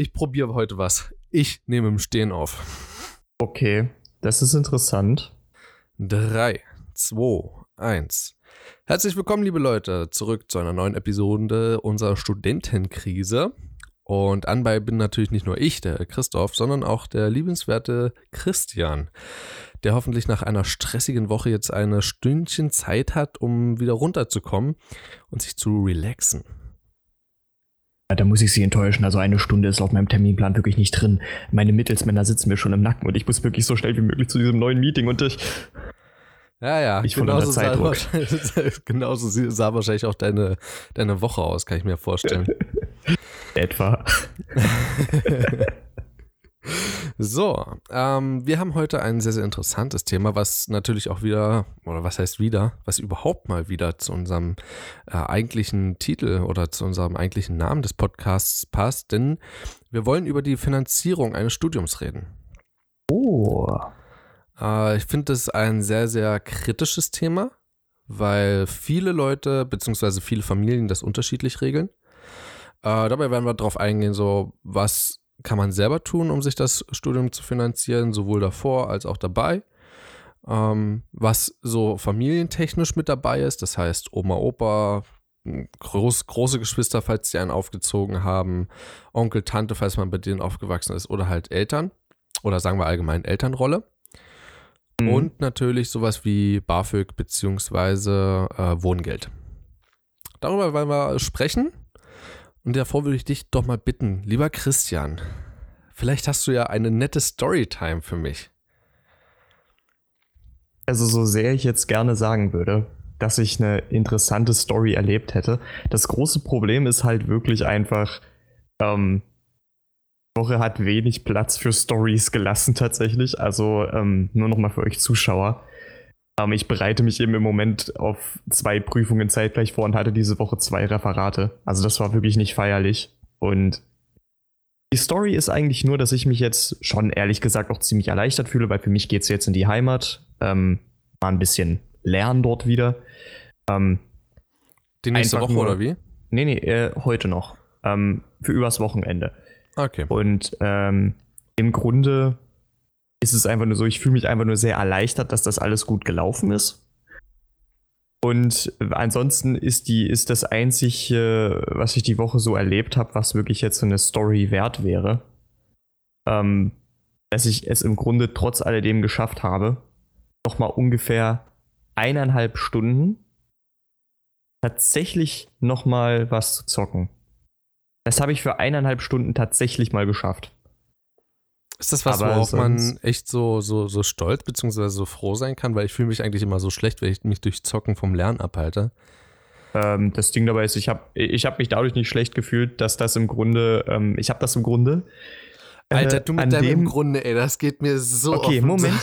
ich probiere heute was. Ich nehme im Stehen auf. Okay, das ist interessant. 3, 2, 1. Herzlich willkommen, liebe Leute, zurück zu einer neuen Episode unserer Studentenkrise. Und anbei bin natürlich nicht nur ich, der Christoph, sondern auch der liebenswerte Christian, der hoffentlich nach einer stressigen Woche jetzt eine Stündchen Zeit hat, um wieder runterzukommen und sich zu relaxen. Da muss ich Sie enttäuschen. Also eine Stunde ist auf meinem Terminplan wirklich nicht drin. Meine Mittelsmänner sitzen mir schon im Nacken und ich muss wirklich so schnell wie möglich zu diesem neuen Meeting und ich. Ja, ja, Ich Zeitdruck. Sah, genauso sah wahrscheinlich auch deine, deine Woche aus, kann ich mir vorstellen. Etwa. So, ähm, wir haben heute ein sehr, sehr interessantes Thema, was natürlich auch wieder, oder was heißt wieder, was überhaupt mal wieder zu unserem äh, eigentlichen Titel oder zu unserem eigentlichen Namen des Podcasts passt, denn wir wollen über die Finanzierung eines Studiums reden. Oh. Äh, ich finde das ein sehr, sehr kritisches Thema, weil viele Leute bzw. viele Familien das unterschiedlich regeln. Äh, dabei werden wir darauf eingehen, so was kann man selber tun, um sich das Studium zu finanzieren, sowohl davor als auch dabei. Ähm, was so familientechnisch mit dabei ist, das heißt Oma, Opa, groß, große Geschwister, falls sie einen aufgezogen haben, Onkel, Tante, falls man bei denen aufgewachsen ist, oder halt Eltern, oder sagen wir allgemein Elternrolle. Mhm. Und natürlich sowas wie BAföG bzw. Äh, Wohngeld. Darüber wollen wir sprechen. Und davor würde ich dich doch mal bitten, lieber Christian, vielleicht hast du ja eine nette Storytime für mich. Also so sehr ich jetzt gerne sagen würde, dass ich eine interessante Story erlebt hätte. Das große Problem ist halt wirklich einfach, ähm, die Woche hat wenig Platz für Stories gelassen tatsächlich. Also ähm, nur noch mal für euch Zuschauer. Ähm, ich bereite mich eben im Moment auf zwei Prüfungen zeitgleich vor und hatte diese Woche zwei Referate. Also das war wirklich nicht feierlich. Und die Story ist eigentlich nur, dass ich mich jetzt schon ehrlich gesagt auch ziemlich erleichtert fühle, weil für mich geht es jetzt in die Heimat. Ähm, mal ein bisschen lernen dort wieder. Ähm, Die nächste Woche nur- oder wie? nee, nee, äh, heute noch. Ähm, für übers Wochenende. Okay. Und ähm, im Grunde ist es einfach nur so, ich fühle mich einfach nur sehr erleichtert, dass das alles gut gelaufen ist. Und ansonsten ist die, ist das einzige, was ich die Woche so erlebt habe, was wirklich jetzt so eine Story wert wäre, ähm, dass ich es im Grunde trotz alledem geschafft habe, nochmal ungefähr eineinhalb Stunden tatsächlich nochmal was zu zocken. Das habe ich für eineinhalb Stunden tatsächlich mal geschafft. Ist das was, Aber worauf man echt so, so, so stolz bzw. so froh sein kann? Weil ich fühle mich eigentlich immer so schlecht, wenn ich mich durch Zocken vom Lernen abhalte. Ähm, das Ding dabei ist, ich habe ich hab mich dadurch nicht schlecht gefühlt, dass das im Grunde, ähm, ich habe das im Grunde. äh, Alter, du mit deinem dem- im Grunde, ey, das geht mir so Okay, Moment.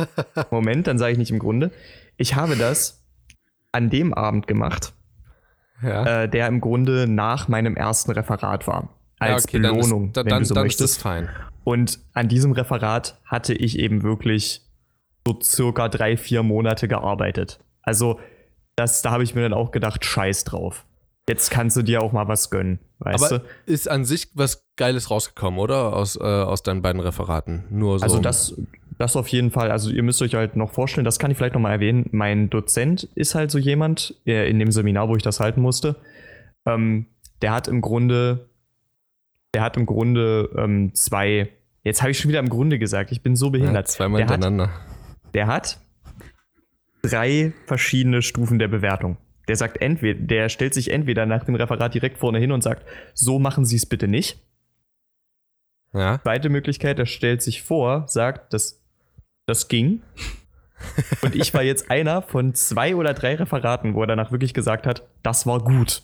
Moment, dann sage ich nicht im Grunde. Ich habe das an dem Abend gemacht, ja. äh, der im Grunde nach meinem ersten Referat war. Ja, Als okay, dann ist- Belohnung, da- wenn dann, du so dann ist das möchtest. fein. Und an diesem Referat hatte ich eben wirklich so circa drei, vier Monate gearbeitet. Also, das, da habe ich mir dann auch gedacht, scheiß drauf. Jetzt kannst du dir auch mal was gönnen, weißt Aber du? ist an sich was Geiles rausgekommen, oder? Aus, äh, aus deinen beiden Referaten. Nur so. Also das, das auf jeden Fall. Also ihr müsst euch halt noch vorstellen, das kann ich vielleicht noch mal erwähnen. Mein Dozent ist halt so jemand, in dem Seminar, wo ich das halten musste, ähm, der hat im Grunde, der hat im Grunde ähm, zwei, jetzt habe ich schon wieder im Grunde gesagt, ich bin so ja, behindert. zweimal der hat, hintereinander. der hat drei verschiedene Stufen der Bewertung. Der sagt entweder, der stellt sich entweder nach dem Referat direkt vorne hin und sagt, so machen Sie es bitte nicht. Ja. Zweite Möglichkeit, er stellt sich vor, sagt, das, das ging. Und ich war jetzt einer von zwei oder drei Referaten, wo er danach wirklich gesagt hat, das war gut.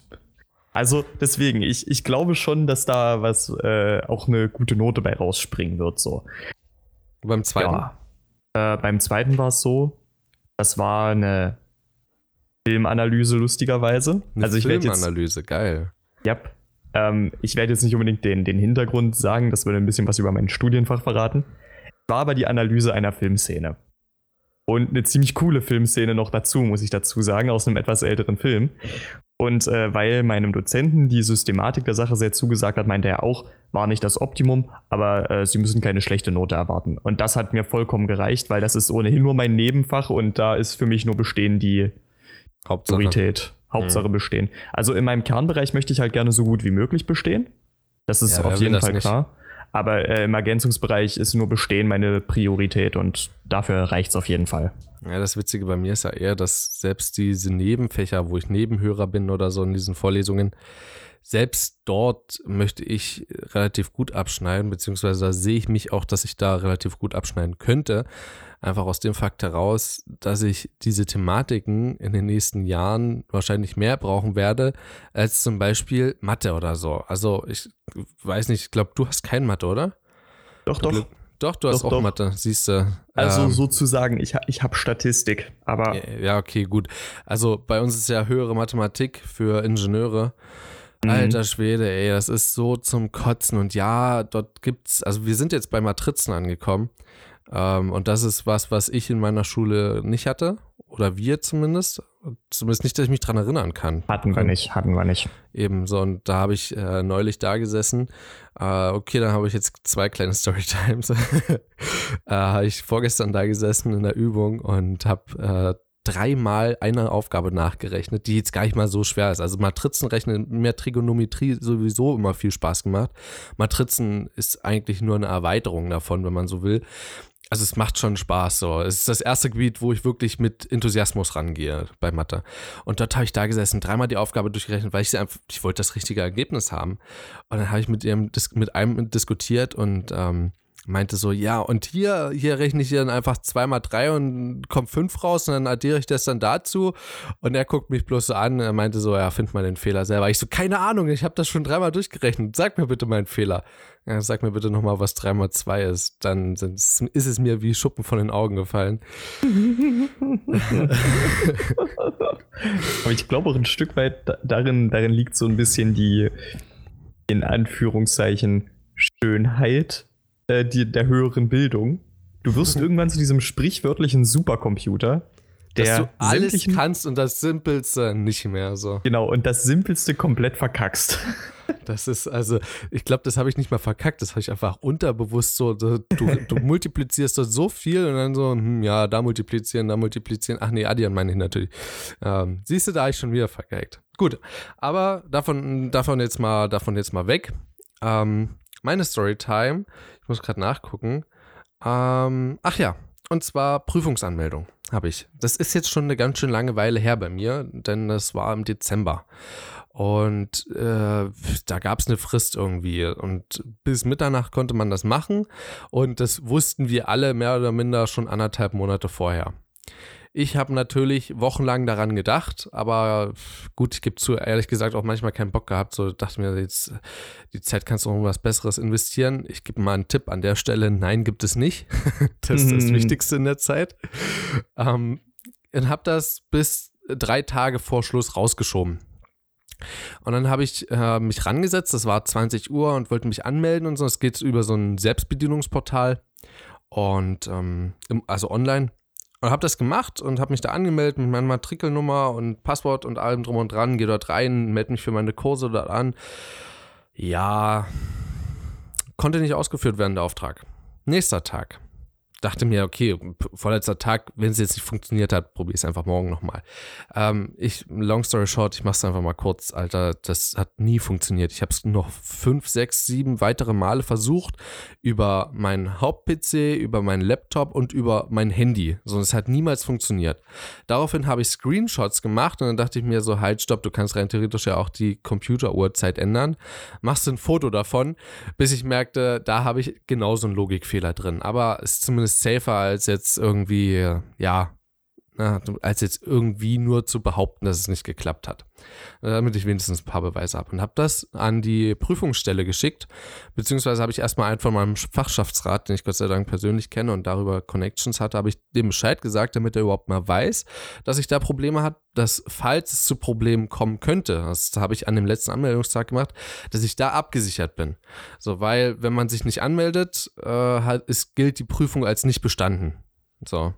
Also deswegen, ich, ich glaube schon, dass da was äh, auch eine gute Note bei rausspringen wird. So. Beim zweiten. Ja. Äh, beim zweiten war es so, das war eine Filmanalyse lustigerweise. Eine also ich werde jetzt Filmanalyse, geil. ja. Ähm, ich werde jetzt nicht unbedingt den, den Hintergrund sagen, das würde ein bisschen was über mein Studienfach verraten. War aber die Analyse einer Filmszene. Und eine ziemlich coole Filmszene noch dazu, muss ich dazu sagen, aus einem etwas älteren Film. Und äh, weil meinem Dozenten die Systematik der Sache sehr zugesagt hat, meinte er auch, war nicht das Optimum, aber äh, sie müssen keine schlechte Note erwarten. Und das hat mir vollkommen gereicht, weil das ist ohnehin nur mein Nebenfach und da ist für mich nur Bestehen die Hauptsache. Priorität. Hauptsache bestehen. Also in meinem Kernbereich möchte ich halt gerne so gut wie möglich bestehen. Das ist Ja, auf jeden Fall klar. Aber äh, im Ergänzungsbereich ist nur Bestehen meine Priorität und dafür reicht es auf jeden Fall. Ja, das Witzige bei mir ist ja eher, dass selbst diese Nebenfächer, wo ich Nebenhörer bin oder so in diesen Vorlesungen, selbst dort möchte ich relativ gut abschneiden, beziehungsweise da sehe ich mich auch, dass ich da relativ gut abschneiden könnte. Einfach aus dem Fakt heraus, dass ich diese Thematiken in den nächsten Jahren wahrscheinlich mehr brauchen werde, als zum Beispiel Mathe oder so. Also ich weiß nicht, ich glaube, du hast kein Mathe, oder? Doch, doch. Glück- Doch, du hast Doch, auch doch. Mathe, siehst du. Also Ähm, sozusagen, ich, ich habe Statistik, aber Ja, okay, gut. Also bei uns ist ja höhere Mathematik für Ingenieure. Mhm. Alter Schwede, ey, das ist so zum Kotzen. Und ja, dort gibt's, also wir sind jetzt bei Matrizen angekommen. Ähm, und das ist was, was ich in meiner Schule nicht hatte. Oder wir zumindest. Zumindest nicht, dass ich mich dran erinnern kann. hatten wir nicht, hatten wir nicht. Ebenso. Und da habe ich äh, neulich da gesessen. Äh, okay, dann habe ich jetzt zwei kleine Storytimes. äh, habe ich vorgestern da gesessen in der Übung und habe äh, dreimal eine Aufgabe nachgerechnet, die jetzt gar nicht mal so schwer ist. Also Matrizen rechnen, mir Trigonometrie sowieso immer viel Spaß gemacht. Matrizen ist eigentlich nur eine Erweiterung davon, wenn man so will. Also es macht schon Spaß so. Es ist das erste Gebiet, wo ich wirklich mit Enthusiasmus rangehe bei Mathe. Und dort habe ich da gesessen, dreimal die Aufgabe durchgerechnet, weil ich einfach, ich wollte das richtige Ergebnis haben. Und dann habe ich mit ihrem mit einem diskutiert und ähm, meinte so, ja, und hier, hier rechne ich dann einfach zweimal drei und kommt fünf raus und dann addiere ich das dann dazu. Und er guckt mich bloß so an, er meinte so, ja, find mal den Fehler selber. Ich so, keine Ahnung, ich habe das schon dreimal durchgerechnet. Sag mir bitte meinen Fehler. Ja, sag mir bitte nochmal, was dreimal zwei ist. Dann ist es mir wie Schuppen von den Augen gefallen. Aber ich glaube auch ein Stück weit da- darin, darin liegt so ein bisschen die, in Anführungszeichen, Schönheit äh, die, der höheren Bildung. Du wirst irgendwann zu diesem sprichwörtlichen Supercomputer, Dass der du alles kannst und das Simpelste nicht mehr so. Genau, und das Simpelste komplett verkackst. Das ist also, ich glaube, das habe ich nicht mal verkackt, das habe ich einfach unterbewusst so, du, du, multiplizierst dort so viel und dann so, hm, ja, da multiplizieren, da multiplizieren. Ach nee, addieren meine ich natürlich. Ähm, siehst du, da habe ich schon wieder verkackt. Gut, aber davon, davon jetzt mal, davon jetzt mal weg. Ähm, meine Storytime, ich muss gerade nachgucken. Ähm, ach ja, und zwar Prüfungsanmeldung habe ich. Das ist jetzt schon eine ganz schön lange Weile her bei mir, denn das war im Dezember. Und äh, da gab es eine Frist irgendwie. Und bis Mitternacht konnte man das machen. Und das wussten wir alle mehr oder minder schon anderthalb Monate vorher. Ich habe natürlich wochenlang daran gedacht, aber gut, ich gebe zu, ehrlich gesagt auch manchmal keinen Bock gehabt. So dachte mir, jetzt die Zeit kannst du in was Besseres investieren. Ich gebe mal einen Tipp an der Stelle. Nein, gibt es nicht. das ist das Mhm. Wichtigste in der Zeit. Ähm, und habe das bis drei Tage vor Schluss rausgeschoben. Und dann habe ich äh, mich rangesetzt, das war 20 Uhr und wollte mich anmelden und so. Es geht über so ein Selbstbedienungsportal und ähm, im, also online. Und habe das gemacht und habe mich da angemeldet mit meiner Matrikelnummer und Passwort und allem drum und dran. Gehe dort rein, melde mich für meine Kurse dort an. Ja, konnte nicht ausgeführt werden, der Auftrag. Nächster Tag. Dachte mir, okay, vorletzter Tag, wenn es jetzt nicht funktioniert hat, probiere es einfach morgen nochmal. Ähm, ich, long story short, ich mache es einfach mal kurz, Alter, das hat nie funktioniert. Ich habe es noch fünf, sechs, sieben weitere Male versucht, über meinen Haupt-PC, über meinen Laptop und über mein Handy. So, es hat niemals funktioniert. Daraufhin habe ich Screenshots gemacht und dann dachte ich mir so, halt, stopp, du kannst rein theoretisch ja auch die Computeruhrzeit ändern. Machst ein Foto davon, bis ich merkte, da habe ich genauso einen Logikfehler drin. Aber es ist zumindest safer als jetzt irgendwie, ja, als jetzt irgendwie nur zu behaupten, dass es nicht geklappt hat. Damit ich wenigstens ein paar Beweise habe. Und habe das an die Prüfungsstelle geschickt, beziehungsweise habe ich erstmal einen von meinem Fachschaftsrat, den ich Gott sei Dank persönlich kenne und darüber Connections hatte, habe ich dem Bescheid gesagt, damit er überhaupt mal weiß, dass ich da Probleme habe, dass falls es zu Problemen kommen könnte, das habe ich an dem letzten Anmeldungstag gemacht, dass ich da abgesichert bin. So, weil wenn man sich nicht anmeldet, äh, hat, ist, gilt die Prüfung als nicht bestanden. So.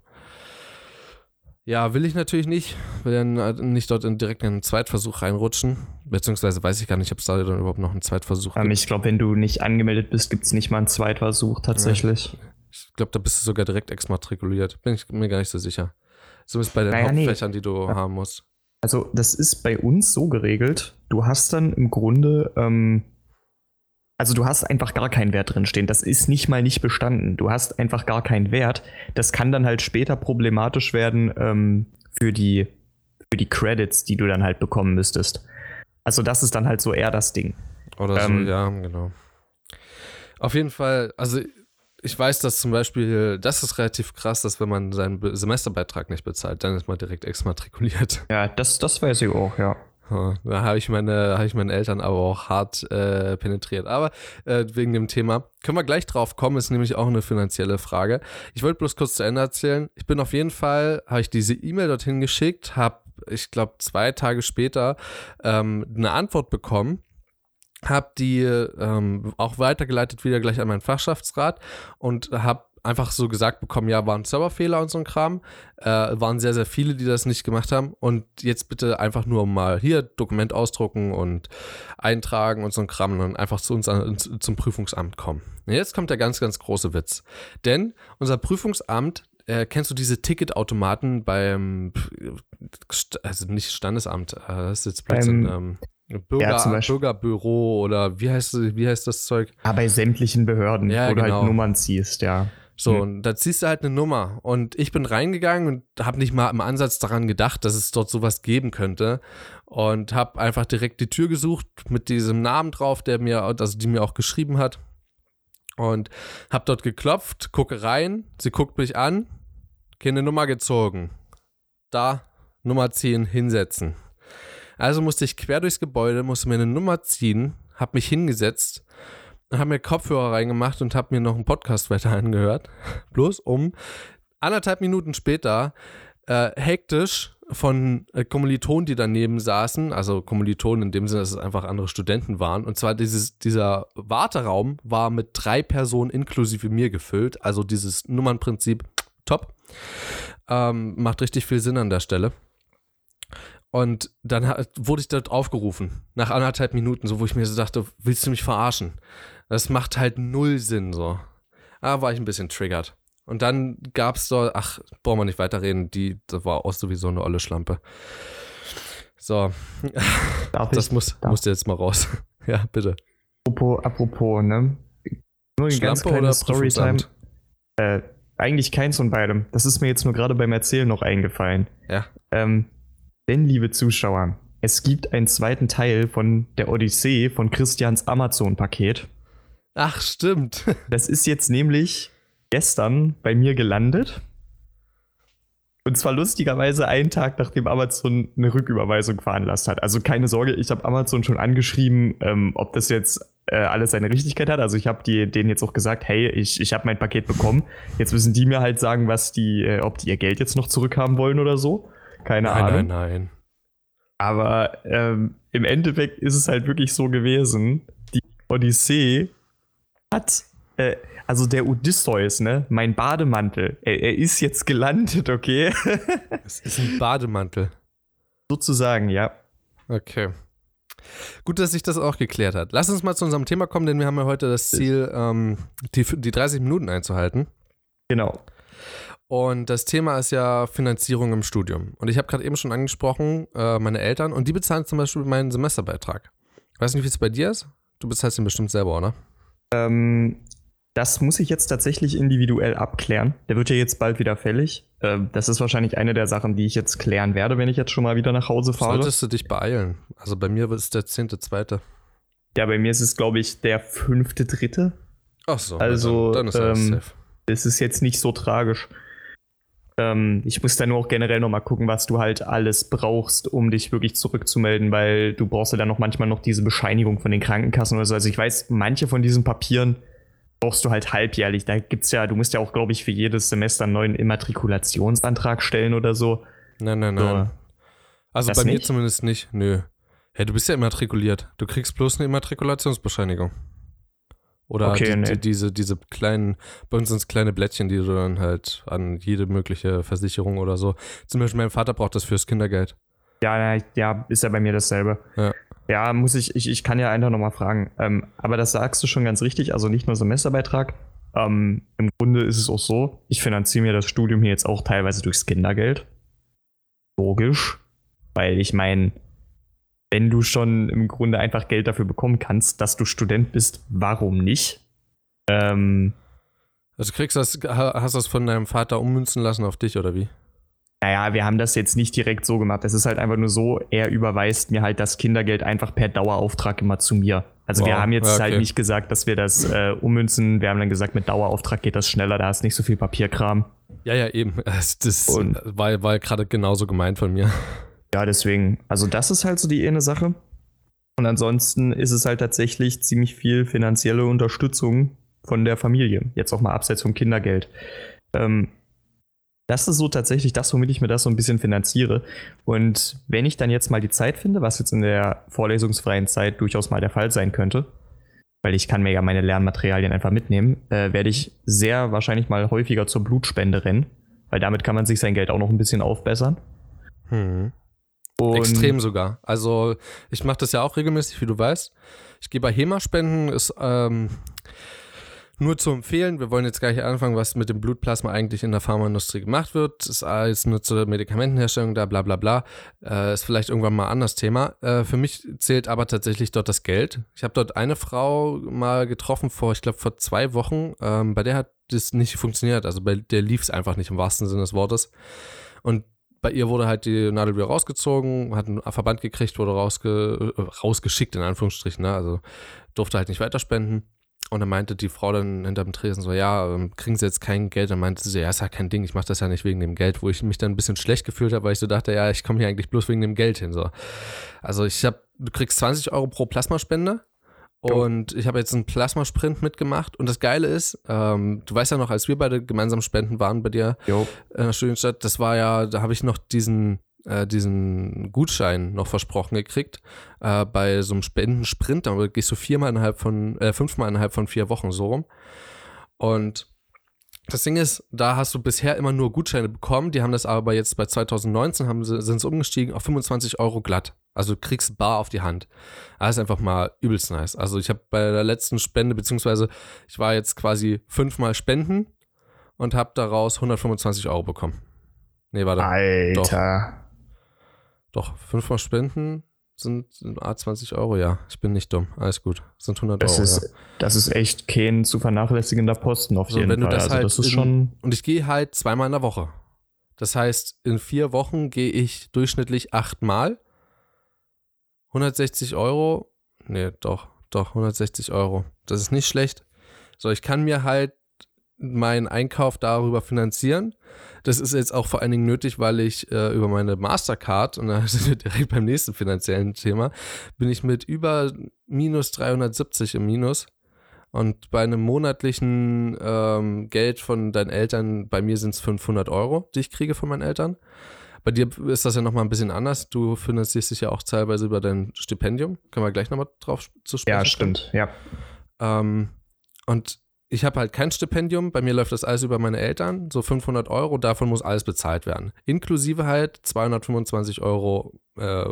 Ja, will ich natürlich nicht. Will dann äh, nicht dort in, direkt in einen Zweitversuch reinrutschen. Beziehungsweise weiß ich gar nicht, ob es da dann überhaupt noch einen Zweitversuch Ähm, gibt. ich glaube, wenn du nicht angemeldet bist, gibt es nicht mal einen Zweitversuch tatsächlich. Ich glaube, da bist du sogar direkt exmatrikuliert. Bin ich mir gar nicht so sicher. Zumindest bei den Naja, nee. Hauptfächern, die du haben musst. Also, das ist bei uns so geregelt, du hast dann im Grunde, ähm, also du hast einfach gar keinen Wert drin stehen. Das ist nicht mal nicht bestanden. Du hast einfach gar keinen Wert. Das kann dann halt später problematisch werden ähm, für, die, für die Credits, die du dann halt bekommen müsstest. Also, das ist dann halt so eher das Ding. Oder Ähm, so, ja, genau. Auf jeden Fall, also ich weiß, dass zum Beispiel, das ist relativ krass, dass wenn man seinen Be- Semesterbeitrag nicht bezahlt, dann ist man direkt exmatrikuliert. Ja, das, das weiß ich auch, ja. Da habe ich meine, habe ich meine Eltern aber auch hart äh, penetriert. Aber äh, wegen dem Thema können wir gleich drauf kommen, ist nämlich auch eine finanzielle Frage. Ich wollte bloß kurz zu Ende erzählen. Ich bin auf jeden Fall, habe ich diese E-Mail dorthin geschickt, habe, ich glaube, zwei Tage später ähm, eine Antwort bekommen. Habe die ähm, auch weitergeleitet wieder gleich an meinen Fachschaftsrat und habe einfach so gesagt bekommen, ja, war ein Serverfehler und so ein Kram. Äh, waren sehr, sehr viele, die das nicht gemacht haben. Und jetzt bitte einfach nur mal hier Dokument ausdrucken und eintragen und so ein Kram und dann einfach zu uns an, zum Prüfungsamt kommen. Und jetzt kommt der ganz, ganz große Witz. Denn unser Prüfungsamt, äh, kennst du diese Ticketautomaten beim, also nicht Standesamt, äh, das ist jetzt Beim- ähm, Bürger, Ja, Bürgerbüro oder wie heißt, wie heißt das Zeug? Ah, bei sämtlichen Behörden, Ja, wo du genau. halt Nummern ziehst, ja. So, Mhm. und da ziehst du halt eine Nummer. Und ich bin reingegangen und habe nicht mal im Ansatz daran gedacht, dass es dort sowas geben könnte. Und habe einfach direkt die Tür gesucht mit diesem Namen drauf, der mir, also die mir auch geschrieben hat. Und habe dort geklopft, gucke rein, sie guckt mich an, keine Nummer gezogen. Da, Nummer 10, hinsetzen. Also musste ich quer durchs Gebäude, musste mir eine Nummer ziehen, habe mich hingesetzt habe mir Kopfhörer reingemacht und habe mir noch einen Podcast weiter angehört. Bloß um anderthalb Minuten später äh, hektisch von äh, Kommilitonen, die daneben saßen, also Kommilitonen in dem Sinne, dass es einfach andere Studenten waren. Und zwar dieses, dieser Warteraum war mit drei Personen inklusive mir gefüllt. Also dieses Nummernprinzip, top. Ähm, macht richtig viel Sinn an der Stelle. Und dann hat, wurde ich dort aufgerufen, nach anderthalb Minuten, so wo ich mir so dachte, willst du mich verarschen? Das macht halt null Sinn so. Da war ich ein bisschen triggert. Und dann gab es dort, ach, brauchen wir nicht weiterreden, die, das war auch sowieso eine olle Schlampe. So, Darf das ich? muss, darf- musste jetzt mal raus. ja, bitte. Apropos, apropos, ne? Nur eine ganz Schlampe kleine oder Storytime. Äh, eigentlich keins von beidem. Das ist mir jetzt nur gerade beim Erzählen noch eingefallen. Ja. Ähm, denn, liebe Zuschauer, es gibt einen zweiten Teil von der Odyssee von Christians Amazon-Paket. Ach, stimmt. Das ist jetzt nämlich gestern bei mir gelandet. Und zwar lustigerweise einen Tag, nachdem Amazon eine Rücküberweisung veranlasst hat. Also keine Sorge, ich habe Amazon schon angeschrieben, ähm, ob das jetzt äh, alles seine Richtigkeit hat. Also ich habe denen jetzt auch gesagt, hey, ich, ich habe mein Paket bekommen. Jetzt müssen die mir halt sagen, was die, äh, ob die ihr Geld jetzt noch zurückhaben wollen oder so. Keine Nein, Ahnung. nein, nein. Aber ähm, im Endeffekt ist es halt wirklich so gewesen, die Odyssee hat, äh, also der Odysseus, ne, mein Bademantel, er, er ist jetzt gelandet, okay? Es ist ein Bademantel. Sozusagen, ja. Okay. Gut, dass sich das auch geklärt hat. Lass uns mal zu unserem Thema kommen, denn wir haben ja heute das Ziel, ähm, die, die 30 Minuten einzuhalten. Genau. Und das Thema ist ja Finanzierung im Studium. Und ich habe gerade eben schon angesprochen, äh, meine Eltern, und die bezahlen zum Beispiel meinen Semesterbeitrag. Weiß nicht, wie es bei dir ist? Du bezahlst ihn bestimmt selber, oder? Ähm, das muss ich jetzt tatsächlich individuell abklären. Der wird ja jetzt bald wieder fällig. Ähm, das ist wahrscheinlich eine der Sachen, die ich jetzt klären werde, wenn ich jetzt schon mal wieder nach Hause fahre. Solltest du dich beeilen. Also bei mir ist es der 10.2. Ja, bei mir ist es, glaube ich, der fünfte, dritte. Ach so, Also, dann, dann ist alles ähm, safe. Das ist jetzt nicht so tragisch. Ähm, ich muss dann nur auch generell nochmal gucken, was du halt alles brauchst, um dich wirklich zurückzumelden, weil du brauchst ja dann noch manchmal noch diese Bescheinigung von den Krankenkassen oder so. Also ich weiß, manche von diesen Papieren brauchst du halt halbjährlich. Da gibt's ja, du musst ja auch, glaube ich, für jedes Semester einen neuen Immatrikulationsantrag stellen oder so. Nein, nein, nein. Also Das bei mir nicht? zumindest nicht. Nö. Hey, du bist ja immatrikuliert. Du kriegst bloß eine Immatrikulationsbescheinigung. Oder Okay, die, nee. die, diese, diese kleinen, bei uns sind es kleine Blättchen, die du dann halt an jede mögliche Versicherung oder so. Zum Beispiel mein Vater braucht das fürs Kindergeld. Ja, ja, ist ja bei mir dasselbe. Ja. Ja, muss ich, ich, ich kann ja einfach nochmal fragen. Ähm, aber das sagst du schon ganz richtig, also nicht nur Semesterbeitrag. Ähm, Im Grunde ist es auch so, ich finanziere mir das Studium hier jetzt auch teilweise durchs Kindergeld. Logisch. Weil ich meine, wenn du schon im Grunde einfach Geld dafür bekommen kannst, dass du Student bist, warum nicht? Ähm, Also du kriegst das, ha- hast das von deinem Vater ummünzen lassen auf dich oder wie? Naja, wir haben das jetzt nicht direkt so gemacht. Es ist halt einfach nur so, er überweist mir halt das Kindergeld einfach per Dauerauftrag immer zu mir. Also wir Wow, haben jetzt ja, halt okay. nicht gesagt, dass wir das äh, ummünzen. Wir haben dann gesagt, mit Dauerauftrag geht das schneller, da ist nicht so viel Papierkram. Ja, ja, eben. Das, das war, war gerade genauso gemeint von mir. Ja, deswegen, also das ist halt so die eine Sache. Und ansonsten ist es halt tatsächlich ziemlich viel finanzielle Unterstützung von der Familie. Jetzt auch mal abseits vom Kindergeld. Ähm, das ist so tatsächlich das, womit ich mir das so ein bisschen finanziere. Und wenn ich dann jetzt mal die Zeit finde, was jetzt in der vorlesungsfreien Zeit durchaus mal der Fall sein könnte, weil ich kann mir ja meine Lernmaterialien einfach mitnehmen, äh, werde ich sehr wahrscheinlich mal häufiger zur Blutspende rennen, weil damit kann man sich sein Geld auch noch ein bisschen aufbessern. Hm. Und Extrem sogar. Also ich mache das ja auch regelmäßig, wie du weißt. Ich gehe bei HEMA-Spenden, ist ähm, nur zu empfehlen. Wir wollen jetzt gleich anfangen, was mit dem Blutplasma eigentlich in der Pharmaindustrie gemacht wird. Ist alles nur zur Medikamentenherstellung da, bla bla bla. Äh, ist vielleicht irgendwann mal anders Thema. Äh, für mich zählt aber tatsächlich dort das Geld. Ich habe dort eine Frau mal getroffen vor, ich glaube, vor zwei Wochen. Ähm, bei der hat das nicht funktioniert. Also bei der lief es einfach nicht im wahrsten Sinne des Wortes. Und bei ihr wurde halt die Nadel wieder rausgezogen, hat einen Verband gekriegt, wurde rausge rausgeschickt, in Anführungsstrichen, ne? also durfte halt nicht weiterspenden. Und dann meinte die Frau dann hinterm Tresen so, ja, ähm, kriegen Sie jetzt kein Geld? Dann meinte sie, ja, ist ja kein Ding, ich mache das ja nicht wegen dem Geld, wo ich mich dann ein bisschen schlecht gefühlt habe, weil ich so dachte, ja, ich komme hier eigentlich bloß wegen dem Geld hin. So. Also ich habe, du kriegst 20 Euro pro Plasmaspende. Und ich habe jetzt einen Plasmasprint mitgemacht. Und das Geile ist, ähm, du weißt ja noch, als wir beide gemeinsam spenden waren bei dir, Jo, in der Studienstadt, das war ja, da habe ich noch diesen, äh, diesen Gutschein noch versprochen gekriegt äh, bei so einem Spendensprint. Da gehst du viermal innerhalb von, äh, fünfmal innerhalb von vier Wochen so rum. Und das Ding ist, da hast du bisher immer nur Gutscheine bekommen. Die haben das aber jetzt bei 2019 haben sie, sind es umgestiegen auf 25 Euro glatt. Also du kriegst bar auf die Hand. Das ist einfach mal übelst nice. Also ich habe bei der letzten Spende, beziehungsweise ich war jetzt quasi fünfmal spenden und habe daraus 125 Euro bekommen. Nee, warte. Alter. Doch, fünfmal spenden sind sind A 20 Euro, ja. Ich bin nicht dumm. Alles gut. Sind 100 Das Euro. ist, ja. das ist echt kein zu vernachlässigender Posten auf So, jeden wenn du Fall. das also halt das ist in- schon. Und ich gehe halt zweimal in der Woche. Das heißt, in vier Wochen gehe ich durchschnittlich achtmal. 160 Euro. Nee, doch, doch, 160 Euro. Das ist nicht schlecht. So, ich kann mir halt meinen Einkauf darüber finanzieren. Das ist jetzt auch vor allen Dingen nötig, weil ich äh, über meine Mastercard, und da sind wir direkt beim nächsten finanziellen Thema, bin ich mit über minus 370 im Minus. Und bei einem monatlichen ähm, Geld von deinen Eltern, bei mir sind es 500 Euro, die ich kriege von meinen Eltern. Bei dir ist das ja nochmal ein bisschen anders. Du finanzierst dich ja auch teilweise über dein Stipendium. Können wir gleich nochmal drauf zu sprechen. Ja, stimmt. Ja. Ähm, und ich habe halt kein Stipendium. Bei mir läuft das alles über meine Eltern. So 500 Euro, davon muss alles bezahlt werden. Inklusive halt 225 Euro äh,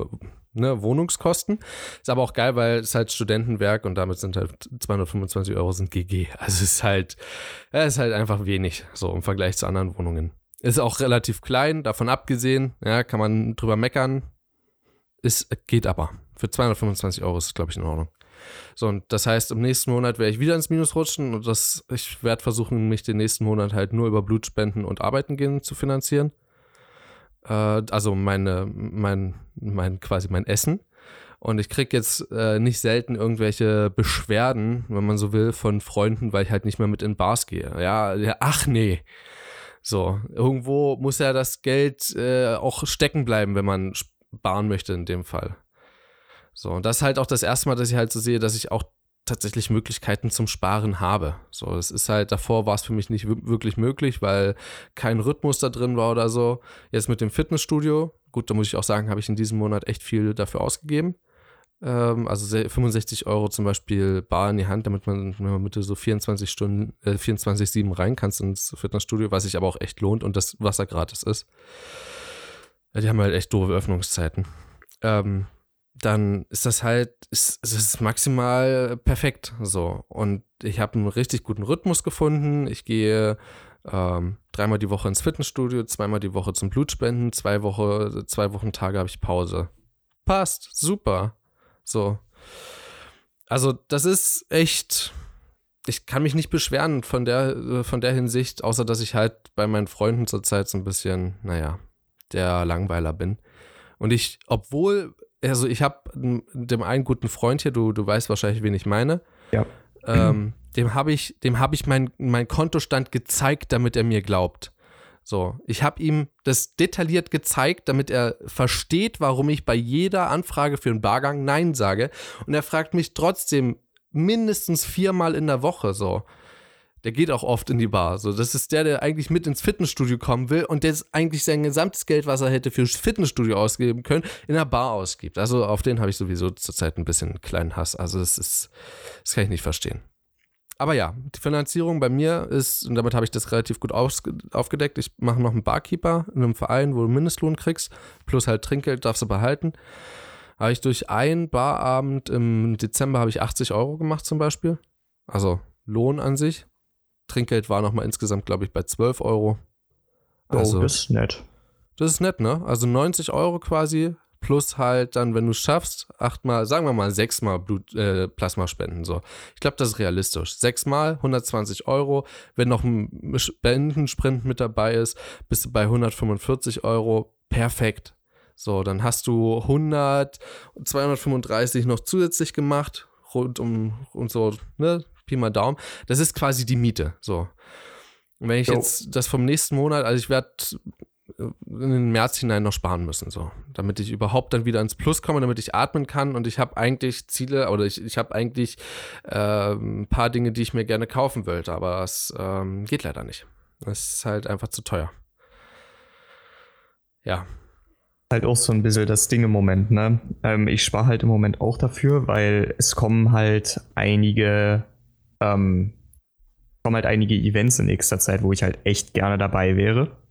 ne, Wohnungskosten. Ist aber auch geil, weil es halt Studentenwerk und damit sind halt 225 Euro sind GG. Also es ist halt, es ist halt einfach wenig, so im Vergleich zu anderen Wohnungen. Ist auch relativ klein, davon abgesehen, ja, kann man drüber meckern. Ist, geht aber. Für 225 Euro ist es, glaube ich, in Ordnung. So, und das heißt, im nächsten Monat werde ich wieder ins Minus rutschen und das, ich werde versuchen, mich den nächsten Monat halt nur über Blutspenden und Arbeiten gehen zu finanzieren. Äh, also meine, mein, mein, quasi mein Essen. Und ich kriege jetzt äh, nicht selten irgendwelche Beschwerden, wenn man so will, von Freunden, weil ich halt nicht mehr mit in Bars gehe. Ja, ja ach nee. So, irgendwo muss ja das Geld äh, auch stecken bleiben, wenn man sparen möchte in dem Fall. So, und das ist halt auch das erste Mal, dass ich halt so sehe, dass ich auch tatsächlich Möglichkeiten zum Sparen habe. So, es ist halt, davor war es für mich nicht wir- wirklich möglich, weil kein Rhythmus da drin war oder so. Jetzt mit dem Fitnessstudio, gut, da muss ich auch sagen, habe ich in diesem Monat echt viel dafür ausgegeben. Ähm, also 65 Euro zum Beispiel bar in die Hand, damit man, mit so 24 Stunden, äh, 24-7 rein kannst ins Fitnessstudio, was sich aber auch echt lohnt und das Wasser gratis ist. Die haben halt echt doofe Öffnungszeiten. Ähm, dann ist das halt, ist, ist maximal perfekt so. Und ich habe einen richtig guten Rhythmus gefunden. Ich gehe ähm, dreimal die Woche ins Fitnessstudio, zweimal die Woche zum Blutspenden, zwei Woche, zwei Wochen Tage habe ich Pause. Passt, super. So. Also, das ist echt. Ich kann mich nicht beschweren von der, von der Hinsicht, außer dass ich halt bei meinen Freunden zurzeit so ein bisschen, naja, der Langweiler bin. Und ich, obwohl, also ich habe dem einen guten Freund hier, du, du weißt wahrscheinlich, wen ich meine. Ja. Ähm, dem habe ich, dem habe ich meinen mein Kontostand gezeigt, damit er mir glaubt. So, ich habe ihm das detailliert gezeigt, damit er versteht, warum ich bei jeder Anfrage für einen Bargang Nein sage. Und er fragt mich trotzdem mindestens viermal in der Woche so. Der geht auch oft in die Bar. So, das ist der, der eigentlich mit ins Fitnessstudio kommen will und der eigentlich sein gesamtes Geld, was er hätte fürs Fitnessstudio ausgeben können, in der Bar ausgibt. Also auf den habe ich sowieso zurzeit ein bisschen einen kleinen Hass. Also das ist, das kann ich nicht verstehen aber ja, die Finanzierung bei mir ist, und damit habe ich das relativ gut aufgedeckt. Ich mache noch einen Barkeeper in einem Verein, wo du Mindestlohn kriegst, plus halt Trinkgeld darfst du behalten. Habe ich durch einen Barabend im Dezember habe ich 80 Euro gemacht zum Beispiel. Also Lohn an sich. Trinkgeld war nochmal insgesamt, glaube ich, bei 12 Euro. Oh, also, oh, das ist nett. Das ist nett, ne? Also 90 Euro quasi plus halt dann, wenn du es schaffst, achtmal, sagen wir mal sechsmal Blut, äh, Plasma spenden. So. Ich glaube, das ist realistisch. Sechsmal, 120 Euro. Wenn noch ein Spendensprint mit dabei ist, bist du bei 145 Euro. Perfekt. So, dann hast du 100, 235 noch zusätzlich gemacht, rund um und so, ne, Pi mal Daumen. Das ist quasi die Miete. So. Und wenn ich jo. jetzt das vom nächsten Monat, also ich werde in den März hinein noch sparen müssen, so, damit ich überhaupt dann wieder ins Plus komme, damit ich atmen kann und ich habe eigentlich Ziele oder ich, ich habe eigentlich äh, ein paar Dinge, die ich mir gerne kaufen wollte, aber es ähm, geht leider nicht. Es ist halt einfach zu teuer. Ja. Halt auch so ein bisschen das Ding im Moment, ne? Ähm, ich spare halt im Moment auch dafür, weil es kommen halt einige, ähm, kommen halt einige Events in nächster Zeit, wo ich halt echt gerne dabei wäre.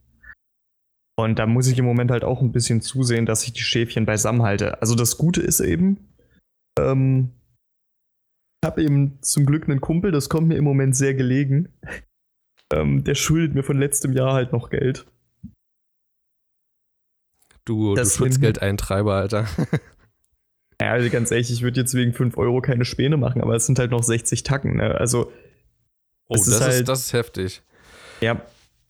Und da muss ich im Moment halt auch ein bisschen zusehen, dass ich die Schäfchen beisammen halte. Also das Gute ist eben, ähm, ich habe eben zum Glück einen Kumpel, das kommt mir im Moment sehr gelegen. Ähm, der schuldet mir von letztem Jahr halt noch Geld. Du, das du Schutzgeldeintreiber, Alter. ja, also ganz ehrlich, ich würde jetzt wegen 5 Euro keine Späne machen, aber es sind halt noch 60 Tacken. Ne? Also. Oh, das, ist, halt, ist, das ist heftig. Ja,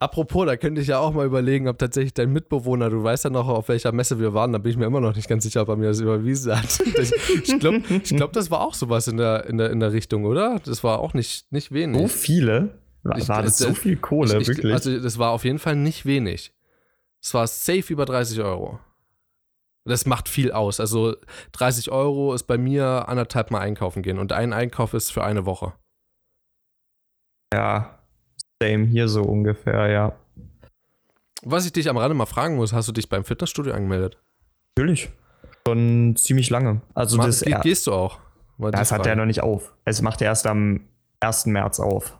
Apropos, da könnte ich ja auch mal überlegen, ob tatsächlich dein Mitbewohner, du weißt ja noch, auf welcher Messe wir waren, da bin ich mir immer noch nicht ganz sicher, ob er mir das überwiesen hat. ich glaube, ich glaub, das war auch sowas in der, in, der, in der Richtung, oder? Das war auch nicht, nicht wenig. So viele? War, ich, war das so viel Kohle, ich, wirklich? Also, das war auf jeden Fall nicht wenig. Es war safe über 30 Euro. Das macht viel aus. Also 30 Euro ist bei mir anderthalb Mal einkaufen gehen und ein Einkauf ist für eine Woche. Ja, Same hier so ungefähr, ja. Was ich dich am Rande mal fragen muss, hast du dich beim Fitnessstudio angemeldet? Natürlich. Schon ziemlich lange. Also Mal, das ge gehst du auch? Das hat ja noch nicht auf. Es macht erst am 1. März auf.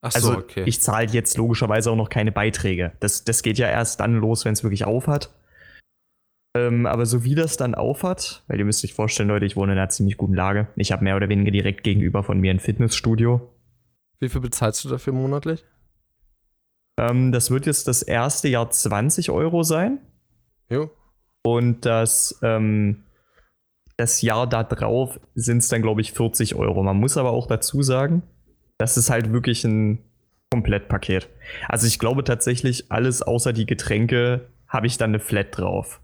Ach so, also okay. ich zahle jetzt logischerweise auch noch keine Beiträge. Das, das geht ja erst dann los, wenn es wirklich aufhat. Ähm, aber so wie das dann aufhat, weil ihr müsst euch vorstellen, Leute, ich wohne in einer ziemlich guten Lage. Ich habe mehr oder weniger direkt gegenüber von mir ein Fitnessstudio. Wie viel bezahlst du dafür monatlich? Ähm, das wird jetzt das erste Jahr 20 Euro sein. Jo. Und das, ähm, das Jahr da drauf sind es dann, glaube ich, 40 Euro. Man muss aber auch dazu sagen, das ist halt wirklich ein Komplettpaket. Also ich glaube tatsächlich, alles außer die Getränke habe ich dann eine Flat drauf.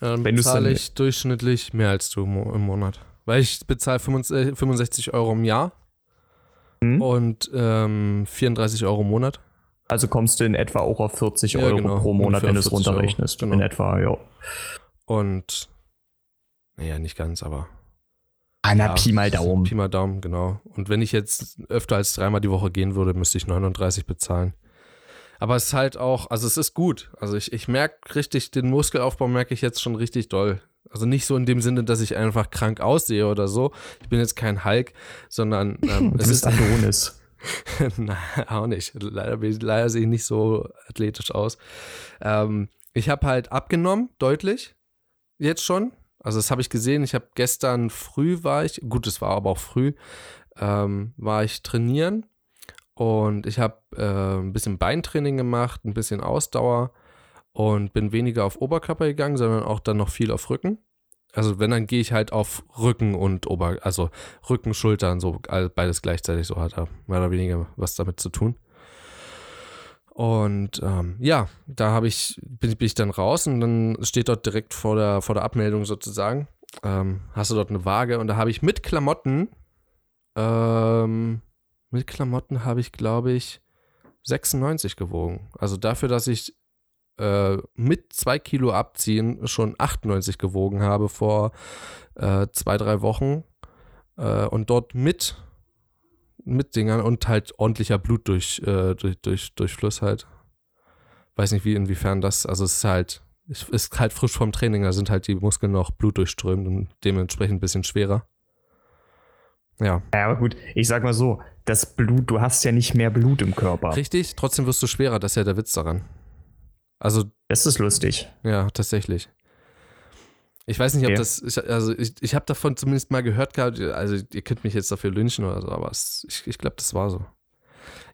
Ja, dann Wenn bezahle ich durchschnittlich mehr als du im Monat. Weil ich bezahle 65 Euro im Jahr mhm. und ähm, 34 Euro im Monat. Also kommst du in etwa auch auf 40 ja, Euro genau, pro Monat, wenn du es runterrechnest. Genau. In etwa, ja. Und, naja, nicht ganz, aber. Einer ja, Pi mal Daumen. Pi mal Daumen, genau. Und wenn ich jetzt öfter als dreimal die Woche gehen würde, müsste ich 39 bezahlen. Aber es ist halt auch, also es ist gut. Also ich, ich merke richtig, den Muskelaufbau merke ich jetzt schon richtig doll. Also nicht so in dem Sinne, dass ich einfach krank aussehe oder so. Ich bin jetzt kein Hulk, sondern ähm, es ist Adonis. Nein, auch nicht. Leider, leider sehe ich nicht so athletisch aus. Ähm, ich habe halt abgenommen, deutlich. Jetzt schon. Also das habe ich gesehen. Ich habe gestern früh war ich, gut, es war aber auch früh, ähm, war ich trainieren und ich habe äh, ein bisschen Beintraining gemacht, ein bisschen Ausdauer und bin weniger auf Oberkörper gegangen, sondern auch dann noch viel auf Rücken. Also wenn, dann gehe ich halt auf Rücken und Ober, also Rücken, Schultern, so beides gleichzeitig so hat er mehr oder weniger was damit zu tun. Und ähm, ja, da habe ich, bin, bin, ich dann raus und dann steht dort direkt vor der, vor der Abmeldung sozusagen, ähm, hast du dort eine Waage und da habe ich mit Klamotten, ähm, mit Klamotten habe ich, glaube ich, 96 gewogen. Also dafür, dass ich äh, mit zwei Kilo abziehen schon 98 gewogen habe vor äh, zwei, drei Wochen äh, und dort mit mit Dingern und halt ordentlicher Blut durch, äh, durch, durch, Durchfluss halt. Weiß nicht, wie inwiefern das, also es ist halt, es ist halt frisch vom Training, da sind halt die Muskeln noch Blut durchströmt und dementsprechend ein bisschen schwerer. Ja. Ja, aber gut, ich sag mal so, das Blut, du hast ja nicht mehr Blut im Körper. Richtig, trotzdem wirst du schwerer, das ist ja der Witz daran. Also. Das ist lustig. Ja, tatsächlich. Ich weiß nicht, ob okay. das, ich, also ich, ich habe davon zumindest mal gehört gehabt, also ihr könnt mich jetzt dafür lynchen oder so, aber es, ich, ich glaube, das war so.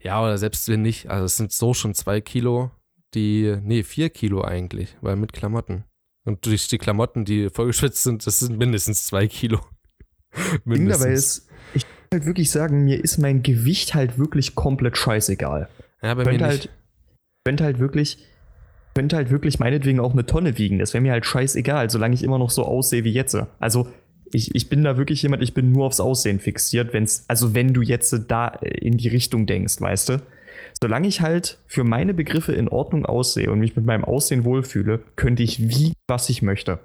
Ja, oder selbst wenn nicht, also es sind so schon zwei Kilo, die, nee, vier Kilo eigentlich, weil mit Klamotten. Und durch die Klamotten, die vollgeschwitzt sind, das sind mindestens zwei Kilo. mindestens. Dabei ist, ich kann halt wirklich sagen, mir ist mein Gewicht halt wirklich komplett scheißegal. Ja, bei mir nicht. Halt, könnte halt wirklich, könnte halt wirklich meinetwegen auch eine Tonne wiegen. Das wäre mir halt scheißegal, solange ich immer noch so aussehe wie jetzt. Also ich, ich bin da wirklich jemand, ich bin nur aufs Aussehen fixiert, wenn's, also wenn du jetzt da in die Richtung denkst, weißt du? Solange ich halt für meine Begriffe in Ordnung aussehe und mich mit meinem Aussehen wohlfühle, könnte ich wiegen, was ich möchte.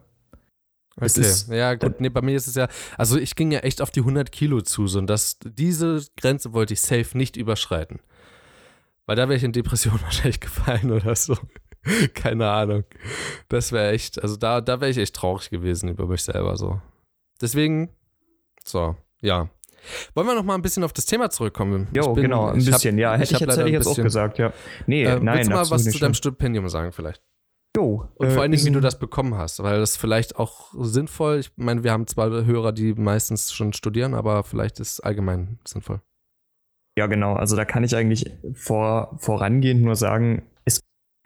Okay. Ist, ja, gut, nee, bei mir ist es ja, also ich ging ja echt auf die 100 Kilo zu, so und das, diese Grenze wollte ich safe nicht überschreiten. Weil da wäre ich in Depression wahrscheinlich gefallen oder so. Keine Ahnung. Das wäre echt, also da, da wäre ich echt traurig gewesen über mich selber so. Deswegen, so, ja. Wollen wir noch mal ein bisschen auf das Thema zurückkommen? Jo, bin, genau, ein bisschen, hab, ja. Hätte ich, ich jetzt, hätte ich jetzt bisschen, auch gesagt, ja. Nee, äh, nein, Willst du mal was zu deinem Stipendium sagen vielleicht? Jo. Und äh, vor allen Dingen, wie du das bekommen hast, weil das vielleicht auch sinnvoll, ich meine, wir haben zwar Hörer, die meistens schon studieren, aber vielleicht ist es allgemein sinnvoll. Ja, genau. Also da kann ich eigentlich vor, vorangehend nur sagen,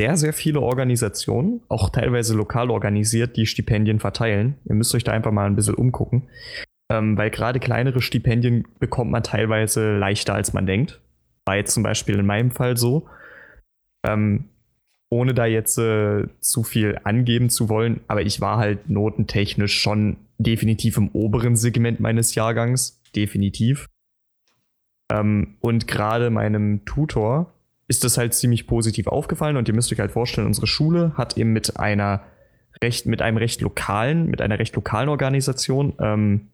sehr, sehr viele Organisationen, auch teilweise lokal organisiert, die Stipendien verteilen. Ihr müsst euch da einfach mal ein bisschen umgucken. Ähm, weil gerade kleinere Stipendien bekommt man teilweise leichter, als man denkt. War jetzt zum Beispiel in meinem Fall so. Ähm, ohne da jetzt äh, zu viel angeben zu wollen, aber ich war halt notentechnisch schon definitiv im oberen Segment meines Jahrgangs. Definitiv. Ähm, und gerade meinem Tutor, ist das halt ziemlich positiv aufgefallen und ihr müsst euch halt vorstellen, unsere Schule hat eben mit einer recht, mit einem recht lokalen, mit einer recht lokalen Organisation ähm,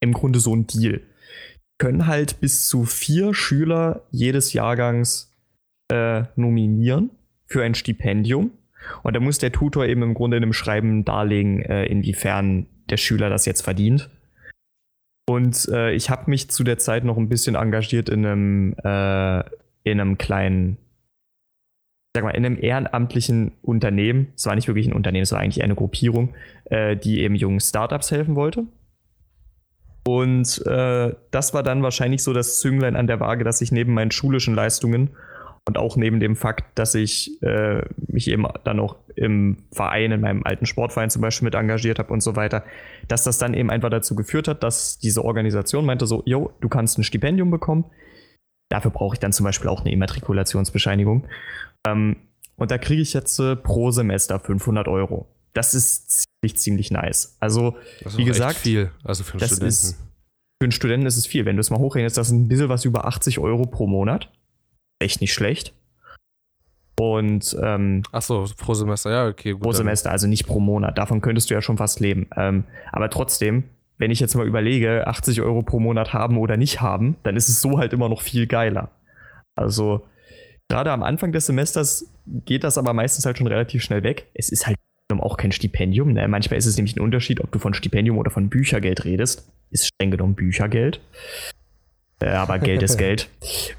im Grunde so ein Deal. Können halt bis zu vier Schüler jedes Jahrgangs äh, nominieren für ein Stipendium. Und da muss der Tutor eben im Grunde in einem Schreiben darlegen, äh, inwiefern der Schüler das jetzt verdient. Und äh, ich habe mich zu der Zeit noch ein bisschen engagiert in einem äh, in einem kleinen, sag mal, in einem ehrenamtlichen Unternehmen, es war nicht wirklich ein Unternehmen, es war eigentlich eine Gruppierung, äh, die eben jungen Startups helfen wollte. Und äh, das war dann wahrscheinlich so das Zünglein an der Waage, dass ich neben meinen schulischen Leistungen und auch neben dem Fakt, dass ich äh, mich eben dann auch im Verein, in meinem alten Sportverein zum Beispiel mit engagiert habe und so weiter, dass das dann eben einfach dazu geführt hat, dass diese Organisation meinte so, yo, du kannst ein Stipendium bekommen, Dafür brauche ich dann zum Beispiel auch eine Immatrikulationsbescheinigung. Ähm, und da kriege ich jetzt äh, pro Semester 500 Euro. Das ist ziemlich, ziemlich nice. Also, wie gesagt, viel. Also für einen Studenten. Ist, für einen Studenten ist es viel. Wenn du es mal hochrechnest, das ist ein bisschen was über 80 Euro pro Monat. Echt nicht schlecht. Und ähm, ach so, pro Semester, ja, okay. Gut, pro Semester, also nicht pro Monat. Davon könntest du ja schon fast leben. Ähm, aber trotzdem, wenn ich jetzt mal überlege, 80 Euro pro Monat haben oder nicht haben, dann ist es so halt immer noch viel geiler. Also gerade am Anfang des Semesters geht das aber meistens halt schon relativ schnell weg. Es ist halt auch kein Stipendium. Ne? Manchmal ist es nämlich ein Unterschied, ob du von Stipendium oder von Büchergeld redest. Ist streng genommen Büchergeld. Äh, aber Geld ist Geld.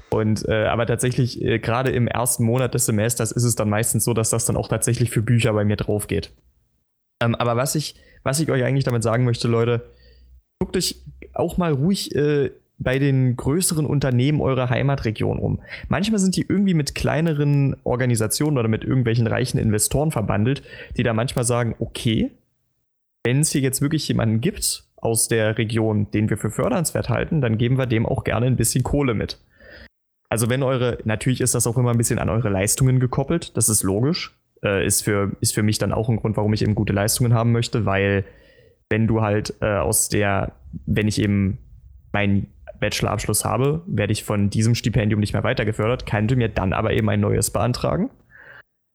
Und äh, aber tatsächlich, äh, gerade im ersten Monat des Semesters ist es dann meistens so, dass das dann auch tatsächlich für Bücher bei mir drauf geht. Ähm, aber was ich, was ich euch eigentlich damit sagen möchte, Leute, guckt euch auch mal ruhig äh, bei den größeren Unternehmen eurer Heimatregion um. Manchmal sind die irgendwie mit kleineren Organisationen oder mit irgendwelchen reichen Investoren verbandelt, die da manchmal sagen, okay, wenn es hier jetzt wirklich jemanden gibt aus der Region, den wir für fördernswert halten, dann geben wir dem auch gerne ein bisschen Kohle mit. Also wenn eure, natürlich ist das auch immer ein bisschen an eure Leistungen gekoppelt, das ist logisch, äh, ist, für, ist für mich dann auch ein Grund, warum ich eben gute Leistungen haben möchte, weil wenn du halt äh, aus der, wenn ich eben mein Bachelorabschluss habe, werde ich von diesem Stipendium nicht mehr weitergefördert, könnte mir dann aber eben ein neues beantragen.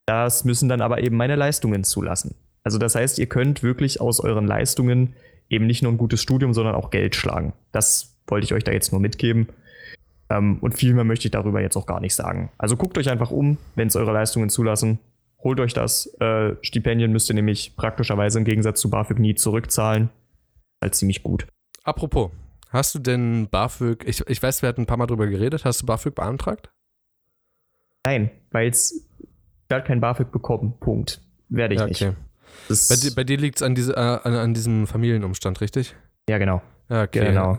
Das müssen dann aber eben meine Leistungen zulassen. Also das heißt, ihr könnt wirklich aus euren Leistungen eben nicht nur ein gutes Studium, sondern auch Geld schlagen. Das wollte ich euch da jetzt nur mitgeben. Ähm, und viel mehr möchte ich darüber jetzt auch gar nicht sagen. Also guckt euch einfach um, wenn es eure Leistungen zulassen. Holt euch das. Äh, Stipendien müsst ihr nämlich praktischerweise im Gegensatz zu BAföG nie zurückzahlen. Halt ziemlich gut. Apropos, Hast du denn BAföG, ich, ich weiß, wir hatten ein paar Mal drüber geredet, hast du BAföG beantragt? Nein, weil es werde kein BAföG bekommen. Punkt. Werde ich ja, okay. nicht. Bei, dir, bei dir liegt es an, diese, äh, an, an, diesem Familienumstand, richtig? Ja, genau. Ja, okay. Genau.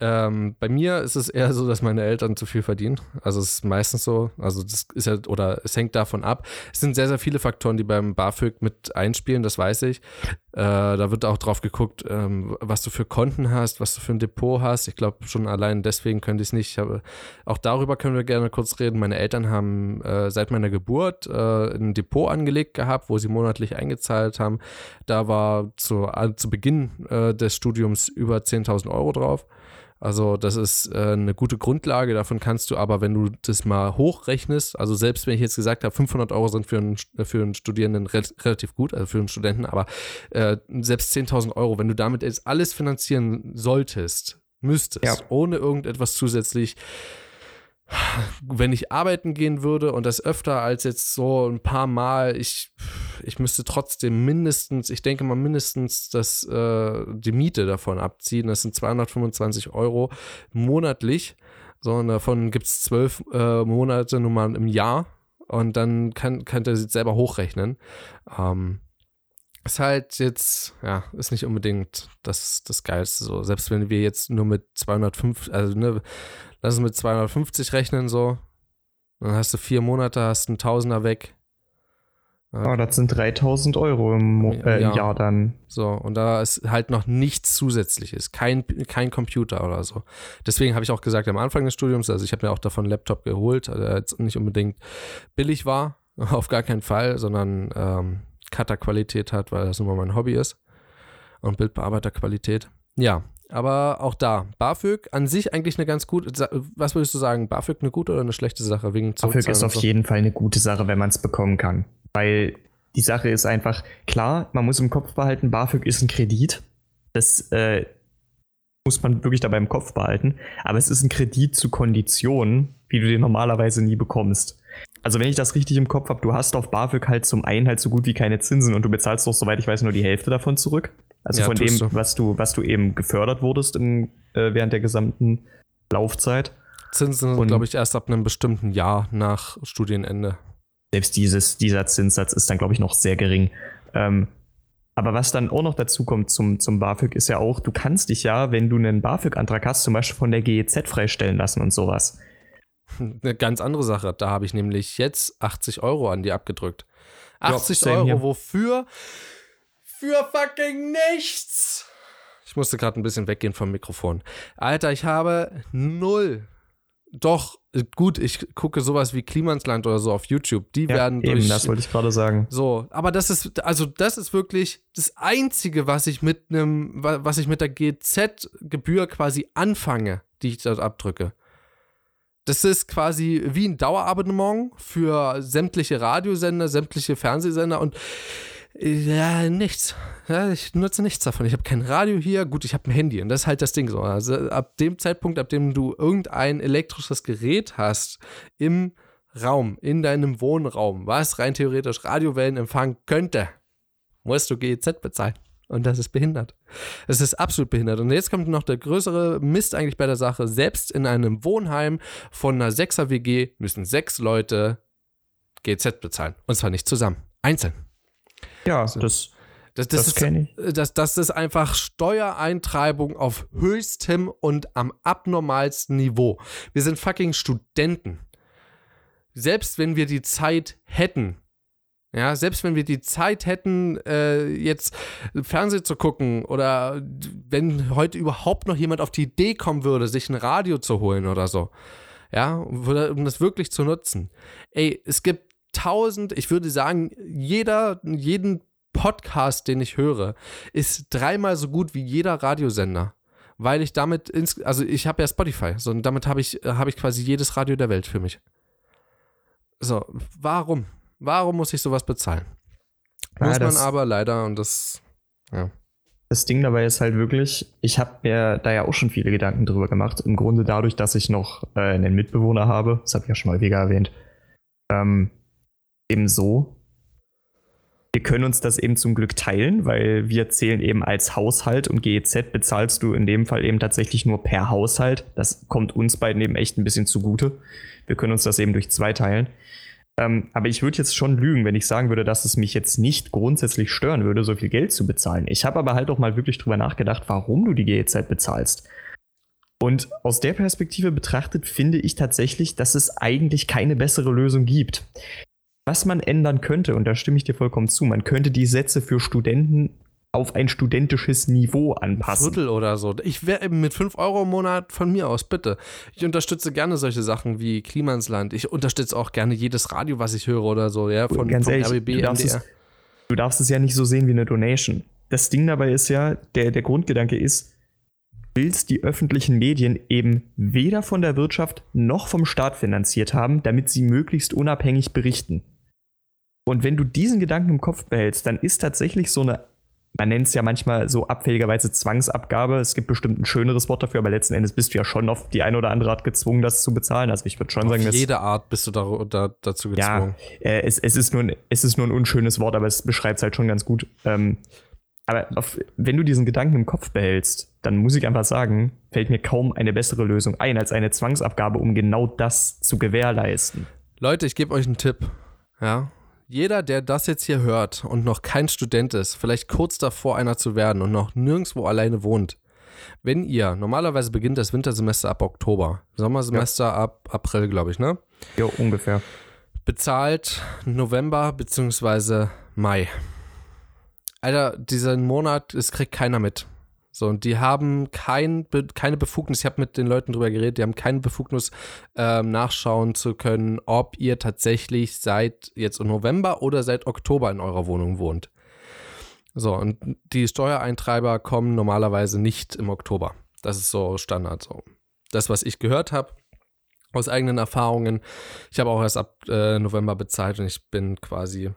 Ähm, bei mir ist es eher so, dass meine Eltern zu viel verdienen. Also es ist meistens so. Also das ist ja, oder es hängt davon ab. Es sind sehr, sehr viele Faktoren, die beim BAföG mit einspielen, das weiß ich. Äh, da wird auch drauf geguckt, ähm, was du für Konten hast, was du für ein Depot hast. Ich glaube, schon allein deswegen könnte ich es nicht. Habe, auch darüber können wir gerne kurz reden. Meine Eltern haben äh, seit meiner Geburt äh, ein Depot angelegt gehabt, wo sie monatlich eingezahlt haben. Da war zu, zu Beginn äh, des Studiums über 10.000 Euro drauf. Also das ist äh, eine gute Grundlage. Davon kannst du aber, wenn du das mal hochrechnest, also selbst wenn ich jetzt gesagt habe, 500 Euro sind für einen, für einen Studierenden re relativ gut, also für einen Studenten, aber äh, selbst 10.000 Euro, wenn du damit jetzt alles finanzieren solltest, müsstest, ja. ohne irgendetwas zusätzlich, wenn ich arbeiten gehen würde und das öfter als jetzt so ein paar Mal, ich, ich müsste trotzdem mindestens, ich denke mal mindestens das, äh, die Miete davon abziehen. Das sind 225 Euro monatlich. So, und davon gibt es zwölf äh, Monate nun mal im Jahr. Und dann kann, kann der sich selber hochrechnen. Ähm, ist halt jetzt, ja, ist nicht unbedingt das, das Geilste so. Selbst wenn wir jetzt nur mit 205, also ne, lass es mit 250 rechnen so. Dann hast du vier Monate, hast einen Tausender weg. Oh, das sind 3000 Euro im Mo äh, ja. Jahr dann. So, und da ist halt noch nichts Zusätzliches. Kein, kein Computer oder so. Deswegen habe ich auch gesagt am Anfang des Studiums, also ich habe mir auch davon einen Laptop geholt, der jetzt nicht unbedingt billig war, auf gar keinen Fall, sondern ähm, Cutter-Qualität hat, weil das nun mal mein Hobby ist. Und Bildbearbeiterqualität. Ja, aber auch da, BAföG an sich eigentlich eine ganz gute, was würdest du sagen, BAföG eine gute oder eine schlechte Sache? Wegen BAföG ist auf so? jeden Fall eine gute Sache, wenn man es bekommen kann. Weil die Sache ist einfach, klar, man muss im Kopf behalten, BAföG ist ein Kredit. Das äh, muss man wirklich dabei im Kopf behalten. Aber es ist ein Kredit zu Konditionen, wie du den normalerweise nie bekommst. Also wenn ich das richtig im Kopf habe, du hast auf BAföG halt zum einen halt so gut wie keine Zinsen und du bezahlst doch, soweit ich weiß, nur die Hälfte davon zurück. Also ja, von dem, du. was du, was du eben gefördert wurdest im, äh, während der gesamten Laufzeit. Zinsen sind, glaube ich, erst ab einem bestimmten Jahr nach Studienende. Selbst dieses, dieser Zinssatz ist dann, glaube ich, noch sehr gering. Ähm, aber was dann auch noch dazu kommt zum, zum BAföG, ist ja auch, du kannst dich ja, wenn du einen BAföG-Antrag hast, zum Beispiel von der GEZ freistellen lassen und sowas. Eine ganz andere Sache. Da habe ich nämlich jetzt 80 Euro an die abgedrückt. 80 ja, Euro, hier. wofür? für fucking nichts. Ich musste gerade ein bisschen weggehen vom Mikrofon. Alter, ich habe null. Doch, gut, ich gucke sowas wie Klimansland oder so auf YouTube. Die ja, werden durch. Eben, das wollte ich gerade sagen. So, aber das ist, also das ist wirklich das Einzige, was ich mit einem, was ich mit der GZ-Gebühr quasi anfange, die ich dort abdrücke. Das ist quasi wie ein Dauerabonnement für sämtliche Radiosender, sämtliche Fernsehsender und ja, nichts. Ja, ich nutze nichts davon. Ich habe kein Radio hier. Gut, ich habe ein Handy und das ist halt das Ding so. Also ab dem Zeitpunkt, ab dem du irgendein elektrisches Gerät hast im Raum, in deinem Wohnraum, was rein theoretisch Radiowellen empfangen könnte, musst du GEZ bezahlen. Und das ist behindert. Es ist absolut behindert. Und jetzt kommt noch der größere Mist eigentlich bei der Sache. Selbst in einem Wohnheim von einer 6er WG müssen sechs Leute GZ bezahlen. Und zwar nicht zusammen. Einzeln. Ja, so. das, das, das, das, ist, das, das ist einfach Steuereintreibung auf höchstem und am abnormalsten Niveau. Wir sind fucking Studenten. Selbst wenn wir die Zeit hätten, ja, selbst wenn wir die Zeit hätten, äh, jetzt Fernsehen zu gucken oder wenn heute überhaupt noch jemand auf die Idee kommen würde, sich ein Radio zu holen oder so, ja, um das wirklich zu nutzen. Ey, es gibt tausend, ich würde sagen, jeder, jeden Podcast, den ich höre, ist dreimal so gut wie jeder Radiosender. Weil ich damit, ins, also ich habe ja Spotify, so, und damit habe ich, hab ich quasi jedes Radio der Welt für mich. So, warum? Warum muss ich sowas bezahlen? Ja, muss man aber leider und das, ja. Das Ding dabei ist halt wirklich, ich habe mir da ja auch schon viele Gedanken drüber gemacht. Im Grunde dadurch, dass ich noch äh, einen Mitbewohner habe, das habe ich ja schon mal wieder erwähnt, ähm, eben so. Wir können uns das eben zum Glück teilen, weil wir zählen eben als Haushalt und GEZ bezahlst du in dem Fall eben tatsächlich nur per Haushalt. Das kommt uns beiden eben echt ein bisschen zugute. Wir können uns das eben durch zwei teilen. Ähm, aber ich würde jetzt schon lügen, wenn ich sagen würde, dass es mich jetzt nicht grundsätzlich stören würde, so viel Geld zu bezahlen. Ich habe aber halt auch mal wirklich drüber nachgedacht, warum du die GEZ bezahlst. Und aus der Perspektive betrachtet finde ich tatsächlich, dass es eigentlich keine bessere Lösung gibt. Was man ändern könnte, und da stimme ich dir vollkommen zu, man könnte die Sätze für Studenten auf ein studentisches Niveau anpassen. Viertel oder so. Ich wäre eben mit 5 Euro im Monat von mir aus, bitte. Ich unterstütze gerne solche Sachen wie Klima ins Land. Ich unterstütze auch gerne jedes Radio, was ich höre oder so, ja, von, Ganz ehrlich, RBB, du darfst, es, du darfst es ja nicht so sehen wie eine Donation. Das Ding dabei ist ja, der, der Grundgedanke ist, willst die öffentlichen Medien eben weder von der Wirtschaft noch vom Staat finanziert haben, damit sie möglichst unabhängig berichten. Und wenn du diesen Gedanken im Kopf behältst, dann ist tatsächlich so eine man nennt es ja manchmal so abfälligerweise Zwangsabgabe. Es gibt bestimmt ein schöneres Wort dafür, aber letzten Endes bist du ja schon auf die eine oder andere Art gezwungen, das zu bezahlen. Also ich würde schon auf sagen, dass. jede Art bist du da, da, dazu gezwungen. Ja, äh, es, es, ist nur ein, es ist nur ein unschönes Wort, aber es beschreibt es halt schon ganz gut. Ähm, aber auf, wenn du diesen Gedanken im Kopf behältst, dann muss ich einfach sagen, fällt mir kaum eine bessere Lösung ein als eine Zwangsabgabe, um genau das zu gewährleisten. Leute, ich gebe euch einen Tipp. Ja, jeder, der das jetzt hier hört und noch kein Student ist, vielleicht kurz davor einer zu werden und noch nirgendwo alleine wohnt, wenn ihr, normalerweise beginnt das Wintersemester ab Oktober, Sommersemester ja. ab April, glaube ich, ne? Ja, ungefähr. Bezahlt November bzw. Mai. Alter, diesen Monat, es kriegt keiner mit. So, und die haben kein, keine Befugnis, ich habe mit den Leuten drüber geredet, die haben keine Befugnis, ähm, nachschauen zu können, ob ihr tatsächlich seit jetzt im November oder seit Oktober in eurer Wohnung wohnt. So, und die Steuereintreiber kommen normalerweise nicht im Oktober. Das ist so Standard. So. Das, was ich gehört habe, aus eigenen Erfahrungen. Ich habe auch erst ab äh, November bezahlt und ich bin quasi.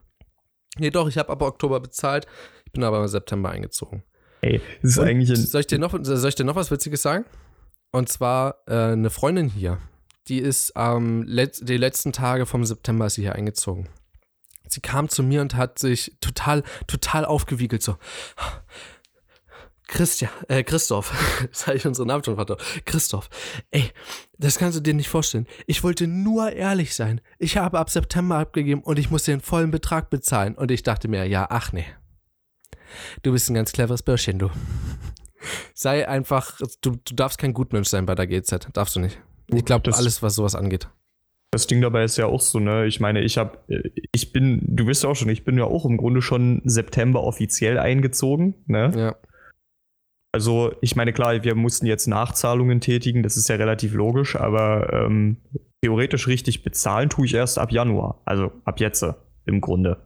Nee, doch, ich habe ab Oktober bezahlt. Ich bin aber im September eingezogen. Ey, das ist Und eigentlich soll ich, dir noch, soll ich dir noch was Witziges sagen? Und zwar äh, eine Freundin hier, die ist ähm, let die letzten Tage vom September ist sie hier eingezogen. Sie kam zu mir und hat sich total, total aufgewiegelt, so. Christian, äh, Christoph, das habe ich unseren Namen schon vertraut. Christoph, ey, das kannst du dir nicht vorstellen. Ich wollte nur ehrlich sein. Ich habe ab September abgegeben und ich muss den vollen Betrag bezahlen. Und ich dachte mir, ja, ach nee, Du bist ein ganz cleveres Börschchen, du. Sei einfach, du, du darfst kein Gutmensch sein bei der GZ. Darfst du nicht. Ich glaube, alles, was sowas angeht. Das Ding dabei ist ja auch so, ne? Ich meine, ich habe, ich bin, du bist ja auch schon, ich bin ja auch im Grunde schon September offiziell eingezogen, ne? Ja. Also, ich meine, klar, wir mussten jetzt Nachzahlungen tätigen, das ist ja relativ logisch, aber ähm, theoretisch richtig bezahlen tue ich erst ab Januar. Also ab jetzt im Grunde.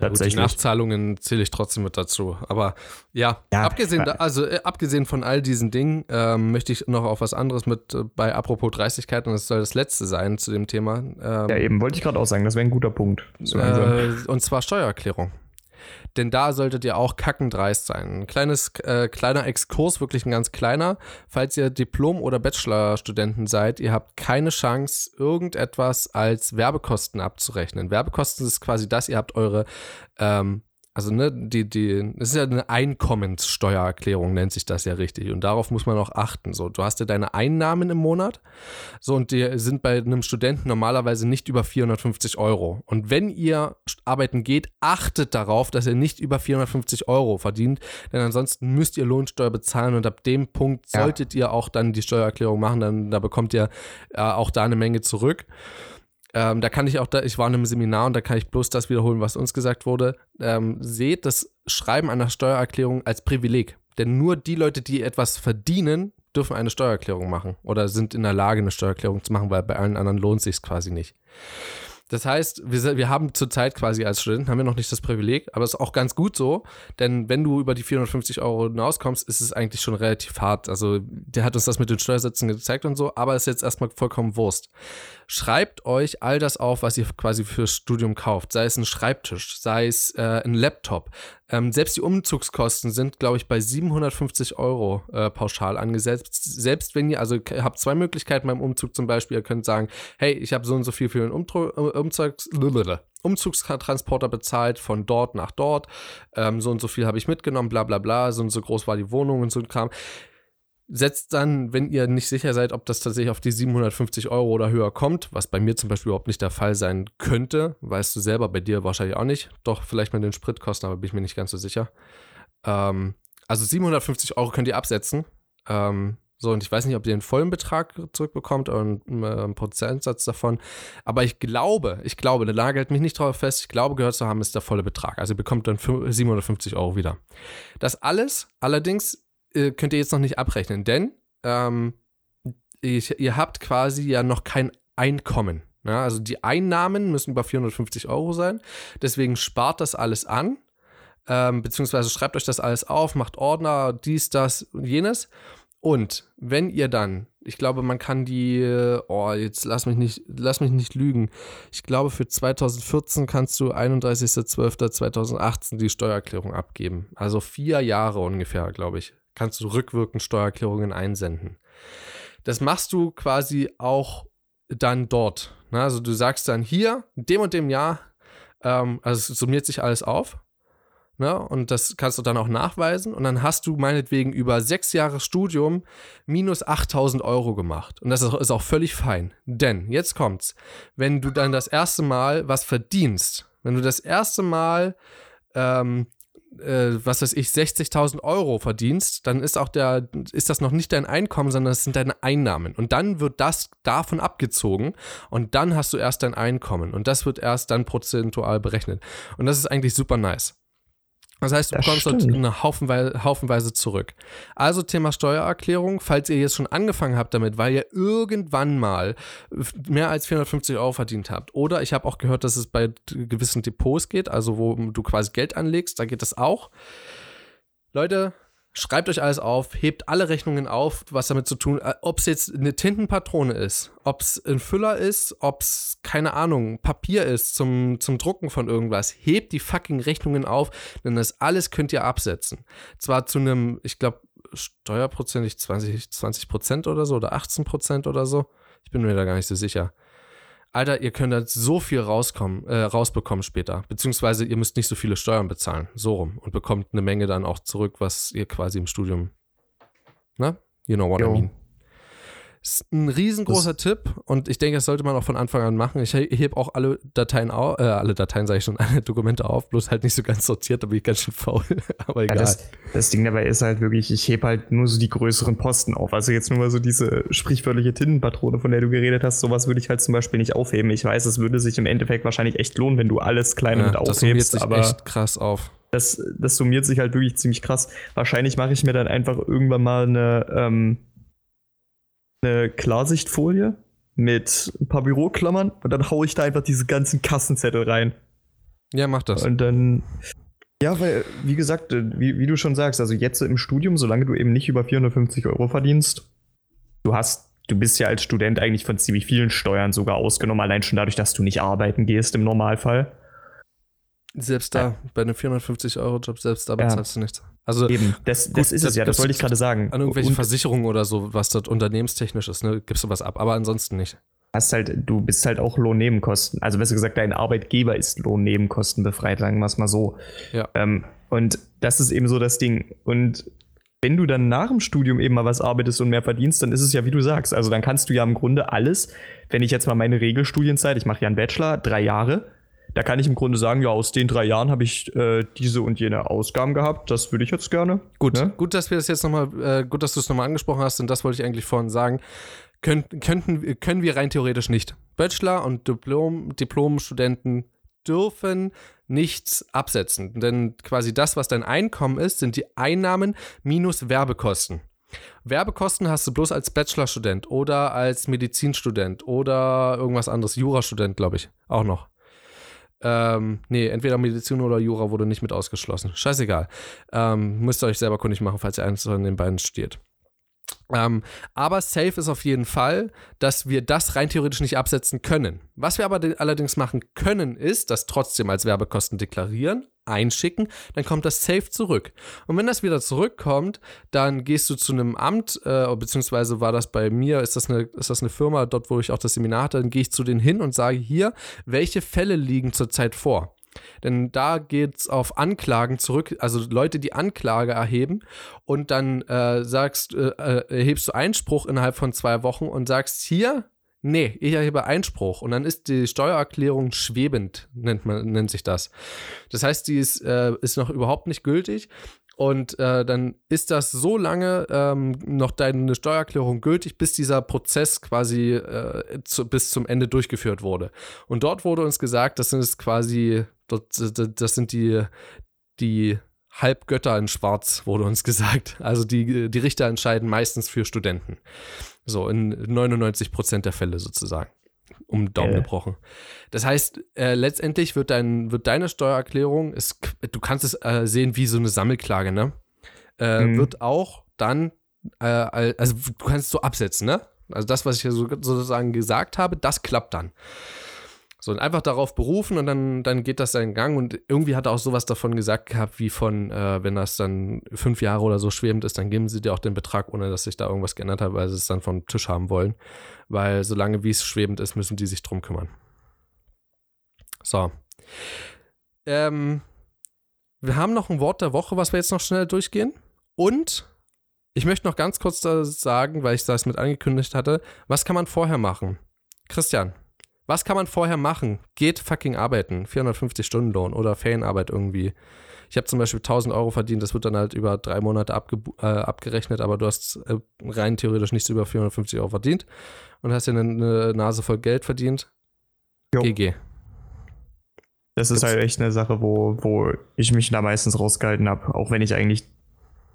Tatsächlich. Gut, die Nachzahlungen zähle ich trotzdem mit dazu. Aber ja, ja abgesehen, da, also, äh, abgesehen von all diesen Dingen, ähm, möchte ich noch auf was anderes mit äh, bei apropos Dreistigkeit und das soll das letzte sein zu dem Thema. Ähm, ja, eben, wollte ich gerade auch sagen, das wäre ein guter Punkt. Äh, und zwar Steuererklärung. Denn da solltet ihr auch kackendreist sein. Ein kleines, äh, kleiner Exkurs, wirklich ein ganz kleiner. Falls ihr Diplom- oder Bachelorstudenten seid, ihr habt keine Chance, irgendetwas als Werbekosten abzurechnen. Werbekosten ist quasi das, ihr habt eure ähm, also ne, die, die, es ist ja eine Einkommenssteuererklärung, nennt sich das ja richtig. Und darauf muss man auch achten. So, du hast ja deine Einnahmen im Monat, so und die sind bei einem Studenten normalerweise nicht über 450 Euro. Und wenn ihr arbeiten geht, achtet darauf, dass ihr nicht über 450 Euro verdient, denn ansonsten müsst ihr Lohnsteuer bezahlen und ab dem Punkt solltet ja. ihr auch dann die Steuererklärung machen, dann da bekommt ihr äh, auch da eine Menge zurück. Ähm, da kann ich auch, da, ich war in einem Seminar und da kann ich bloß das wiederholen, was uns gesagt wurde. Ähm, seht das Schreiben einer Steuererklärung als Privileg. Denn nur die Leute, die etwas verdienen, dürfen eine Steuererklärung machen oder sind in der Lage, eine Steuererklärung zu machen, weil bei allen anderen lohnt sich quasi nicht. Das heißt, wir, wir haben zurzeit quasi als Studenten, haben wir noch nicht das Privileg, aber es ist auch ganz gut so, denn wenn du über die 450 Euro hinauskommst, ist es eigentlich schon relativ hart. Also der hat uns das mit den Steuersätzen gezeigt und so, aber ist jetzt erstmal vollkommen Wurst. Schreibt euch all das auf, was ihr quasi fürs Studium kauft, sei es ein Schreibtisch, sei es äh, ein Laptop. Ähm, selbst die Umzugskosten sind, glaube ich, bei 750 Euro äh, pauschal angesetzt. Selbst wenn ihr, also habt zwei Möglichkeiten beim Umzug zum Beispiel, ihr könnt sagen, hey, ich habe so und so viel für den Umtru Umzugs Umzugstransporter bezahlt von dort nach dort. Ähm, so und so viel habe ich mitgenommen, bla bla bla. So und so groß war die Wohnung und so ein Kram. Setzt dann, wenn ihr nicht sicher seid, ob das tatsächlich auf die 750 Euro oder höher kommt, was bei mir zum Beispiel überhaupt nicht der Fall sein könnte, weißt du selber, bei dir wahrscheinlich auch nicht. Doch, vielleicht mit den Spritkosten, aber bin ich mir nicht ganz so sicher. Ähm, also 750 Euro könnt ihr absetzen. Ähm, so, und ich weiß nicht, ob ihr den vollen Betrag zurückbekommt oder einen, äh, Prozentsatz davon. Aber ich glaube, ich glaube, der Lage hält mich nicht drauf fest. Ich glaube, gehört zu haben, ist der volle Betrag. Also ihr bekommt dann 750 Euro wieder. Das alles allerdings äh, könnt ihr jetzt noch nicht abrechnen, denn ähm, ich, ihr habt quasi ja noch kein Einkommen. Ja, also die Einnahmen müssen über 450 Euro sein. Deswegen spart das alles an. Ähm, beziehungsweise schreibt euch das alles auf, macht Ordner, dies, das und jenes. Und wenn ihr dann, ich glaube, man kann die, oh, jetzt lass mich nicht, lass mich nicht lügen. Ich glaube, für 2014 kannst du 31.12.2018 die Steuererklärung abgeben. Also vier Jahre ungefähr, glaube ich, kannst du rückwirkend Steuererklärungen einsenden. Das machst du quasi auch dann dort. Ne? Also du sagst dann hier, dem und dem Jahr, ähm, also es summiert sich alles auf Ne? Und das kannst du dann auch nachweisen. Und dann hast du meinetwegen über sechs Jahre Studium minus 8000 Euro gemacht. Und das ist auch völlig fein. Denn, jetzt kommt's, wenn du dann das erste Mal was verdienst, wenn du das erste Mal, ähm, äh, was weiß ich, 60.000 Euro verdienst, dann ist auch der, ist das noch nicht dein Einkommen, sondern das sind deine Einnahmen. Und dann wird das davon abgezogen und dann hast du erst dein Einkommen. Und das wird erst dann prozentual berechnet. Und das ist eigentlich super nice. Das heißt, du das bekommst dort eine Haufenweise, Haufenweise zurück. Also Thema Steuererklärung, falls ihr jetzt schon angefangen habt damit, weil ihr irgendwann mal mehr als 450 Euro verdient habt. Oder ich habe auch gehört, dass es bei gewissen Depots geht, also wo du quasi Geld anlegst, da geht das auch. Leute, Schreibt euch alles auf, hebt alle Rechnungen auf, was damit zu tun, äh, ob es jetzt eine Tintenpatrone ist, ob es ein Füller ist, ob es, keine Ahnung, Papier ist zum, zum Drucken von irgendwas. Hebt die fucking Rechnungen auf, denn das alles könnt ihr absetzen. Zwar zu einem, ich glaube, steuerprozentig 20, 20 Prozent oder so oder 18 Prozent oder so. Ich bin mir da gar nicht so sicher. Alter, ihr könnt da so viel rauskommen, äh, rausbekommen später. Beziehungsweise ihr müsst nicht so viele Steuern bezahlen. So rum. Und bekommt eine Menge dann auch zurück, was ihr quasi im Studium. Ne? You know what jo. I mean. Ist ein riesengroßer das Tipp und ich denke, das sollte man auch von Anfang an machen. Ich hebe auch alle Dateien auf, äh, alle Dateien sage ich schon, alle Dokumente auf, bloß halt nicht so ganz sortiert, da bin ich ganz schön faul. Aber egal. Ja, das, das, Ding dabei ist halt wirklich, ich hebe halt nur so die größeren Posten auf. Also jetzt nur mal so diese sprichwörtliche Tintenpatrone, von der du geredet hast, sowas würde ich halt zum Beispiel nicht aufheben. Ich weiß, es würde sich im Endeffekt wahrscheinlich echt lohnen, wenn du alles kleine ja, mit aufhebst. Das summiert sich aber echt krass auf. Das, das summiert sich halt wirklich ziemlich krass. Wahrscheinlich mache ich mir dann einfach irgendwann mal eine, ähm, eine Klarsichtfolie mit ein paar Büroklammern und dann haue ich da einfach diese ganzen Kassenzettel rein. Ja, mach das. Und dann. Ja, weil, wie gesagt, äh, wie, wie du schon sagst, also jetzt im Studium, solange du eben nicht über 450 Euro verdienst, du hast, du bist ja als Student eigentlich von ziemlich vielen Steuern sogar ausgenommen, allein schon dadurch, dass du nicht arbeiten gehst im Normalfall. Selbst da, ja. bei einem 450-Euro-Job, selbst da bezahlst ja. du nichts. Also, Eben, das, das gut, ist es ja, das wollte ich gerade sagen. An irgendwelche Versicherungen oder so, was dort unternehmenstechnisch ist, ne, gibst du was ab, aber ansonsten nicht. hast halt, du bist halt auch Lohnnebenkosten. Also besser gesagt, dein Arbeitgeber ist Lohnnebenkosten befreit, sagen wir es mal so. Ja. Ähm, und das ist eben so das Ding. Und wenn du dann nach dem Studium eben mal was arbeitest und mehr verdienst, dann ist es ja, wie du sagst. Also dann kannst du ja im Grunde alles, wenn ich jetzt mal meine Regelstudienzeit, ich mache ja einen Bachelor, drei Jahre, da kann ich im Grunde sagen, ja, aus den drei Jahren habe ich äh, diese und jene Ausgaben gehabt. Das würde ich jetzt gerne. Gut, ne? gut, dass wir das jetzt nochmal, äh, gut, dass du es nochmal angesprochen hast und das wollte ich eigentlich vorhin sagen. Könnt, könnten, können wir rein theoretisch nicht. Bachelor und Diplom, Diplomstudenten dürfen nichts absetzen. Denn quasi das, was dein Einkommen ist, sind die Einnahmen minus Werbekosten. Werbekosten hast du bloß als Bachelorstudent oder als Medizinstudent oder irgendwas anderes, Jurastudent, glaube ich, auch noch. Ähm, nee, entweder Medizin oder Jura wurde nicht mit ausgeschlossen. Scheißegal. Ähm, müsst ihr euch selber kundig machen, falls ihr eins von den beiden studiert. Ähm, aber safe ist auf jeden Fall, dass wir das rein theoretisch nicht absetzen können. Was wir aber allerdings machen können, ist, das trotzdem als Werbekosten deklarieren, einschicken, dann kommt das safe zurück. Und wenn das wieder zurückkommt, dann gehst du zu einem Amt, äh, beziehungsweise war das bei mir, ist das, eine, ist das eine Firma, dort wo ich auch das Seminar hatte, dann gehe ich zu denen hin und sage hier, welche Fälle liegen zurzeit vor. Denn da geht es auf Anklagen zurück, also Leute, die Anklage erheben und dann äh, sagst, äh, äh, erhebst du Einspruch innerhalb von zwei Wochen und sagst hier, nee, ich erhebe Einspruch. Und dann ist die Steuererklärung schwebend, nennt, man, nennt sich das. Das heißt, die ist, äh, ist noch überhaupt nicht gültig. Und äh, dann ist das so lange ähm, noch deine Steuererklärung gültig, bis dieser Prozess quasi äh, zu, bis zum Ende durchgeführt wurde. Und dort wurde uns gesagt, das sind quasi Dort, das sind die, die Halbgötter in Schwarz, wurde uns gesagt. Also die, die Richter entscheiden meistens für Studenten. So, in 99 Prozent der Fälle sozusagen. Um Daumen äh. gebrochen. Das heißt, äh, letztendlich wird, dein, wird deine Steuererklärung, ist, du kannst es äh, sehen wie so eine Sammelklage, ne? Äh, mhm. Wird auch dann, äh, also du kannst es so absetzen, ne? Also das, was ich so, sozusagen gesagt habe, das klappt dann. So, und einfach darauf berufen und dann, dann geht das seinen Gang. Und irgendwie hat er auch sowas davon gesagt gehabt, wie von, äh, wenn das dann fünf Jahre oder so schwebend ist, dann geben sie dir auch den Betrag, ohne dass sich da irgendwas geändert hat, weil sie es dann vom Tisch haben wollen. Weil solange wie es schwebend ist, müssen die sich drum kümmern. So. Ähm, wir haben noch ein Wort der Woche, was wir jetzt noch schnell durchgehen. Und ich möchte noch ganz kurz sagen, weil ich das mit angekündigt hatte, was kann man vorher machen? Christian, was kann man vorher machen? Geht fucking arbeiten. 450 Stunden Lohn oder Ferienarbeit irgendwie. Ich habe zum Beispiel 1000 Euro verdient, das wird dann halt über drei Monate äh, abgerechnet, aber du hast äh, rein theoretisch nichts über 450 Euro verdient und hast dir eine, eine Nase voll Geld verdient. Jo. GG. Das ist Gibt's? halt echt eine Sache, wo, wo ich mich da meistens rausgehalten habe, auch wenn ich eigentlich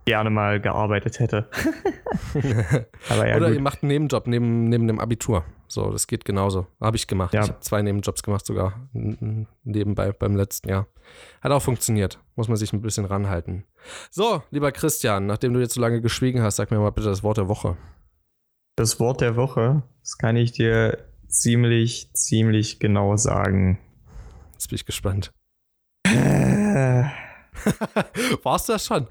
gerne mal gearbeitet hätte. ja, Oder gut. ihr macht einen Nebenjob neben, neben dem Abitur. So, das geht genauso. Habe ich gemacht. Ja. Ich habe zwei Nebenjobs gemacht sogar nebenbei beim letzten Jahr. Hat auch funktioniert. Muss man sich ein bisschen ranhalten. So, lieber Christian, nachdem du jetzt so lange geschwiegen hast, sag mir mal bitte das Wort der Woche. Das Wort der Woche, das kann ich dir ziemlich, ziemlich genau sagen. Jetzt bin ich gespannt. Warst du das schon?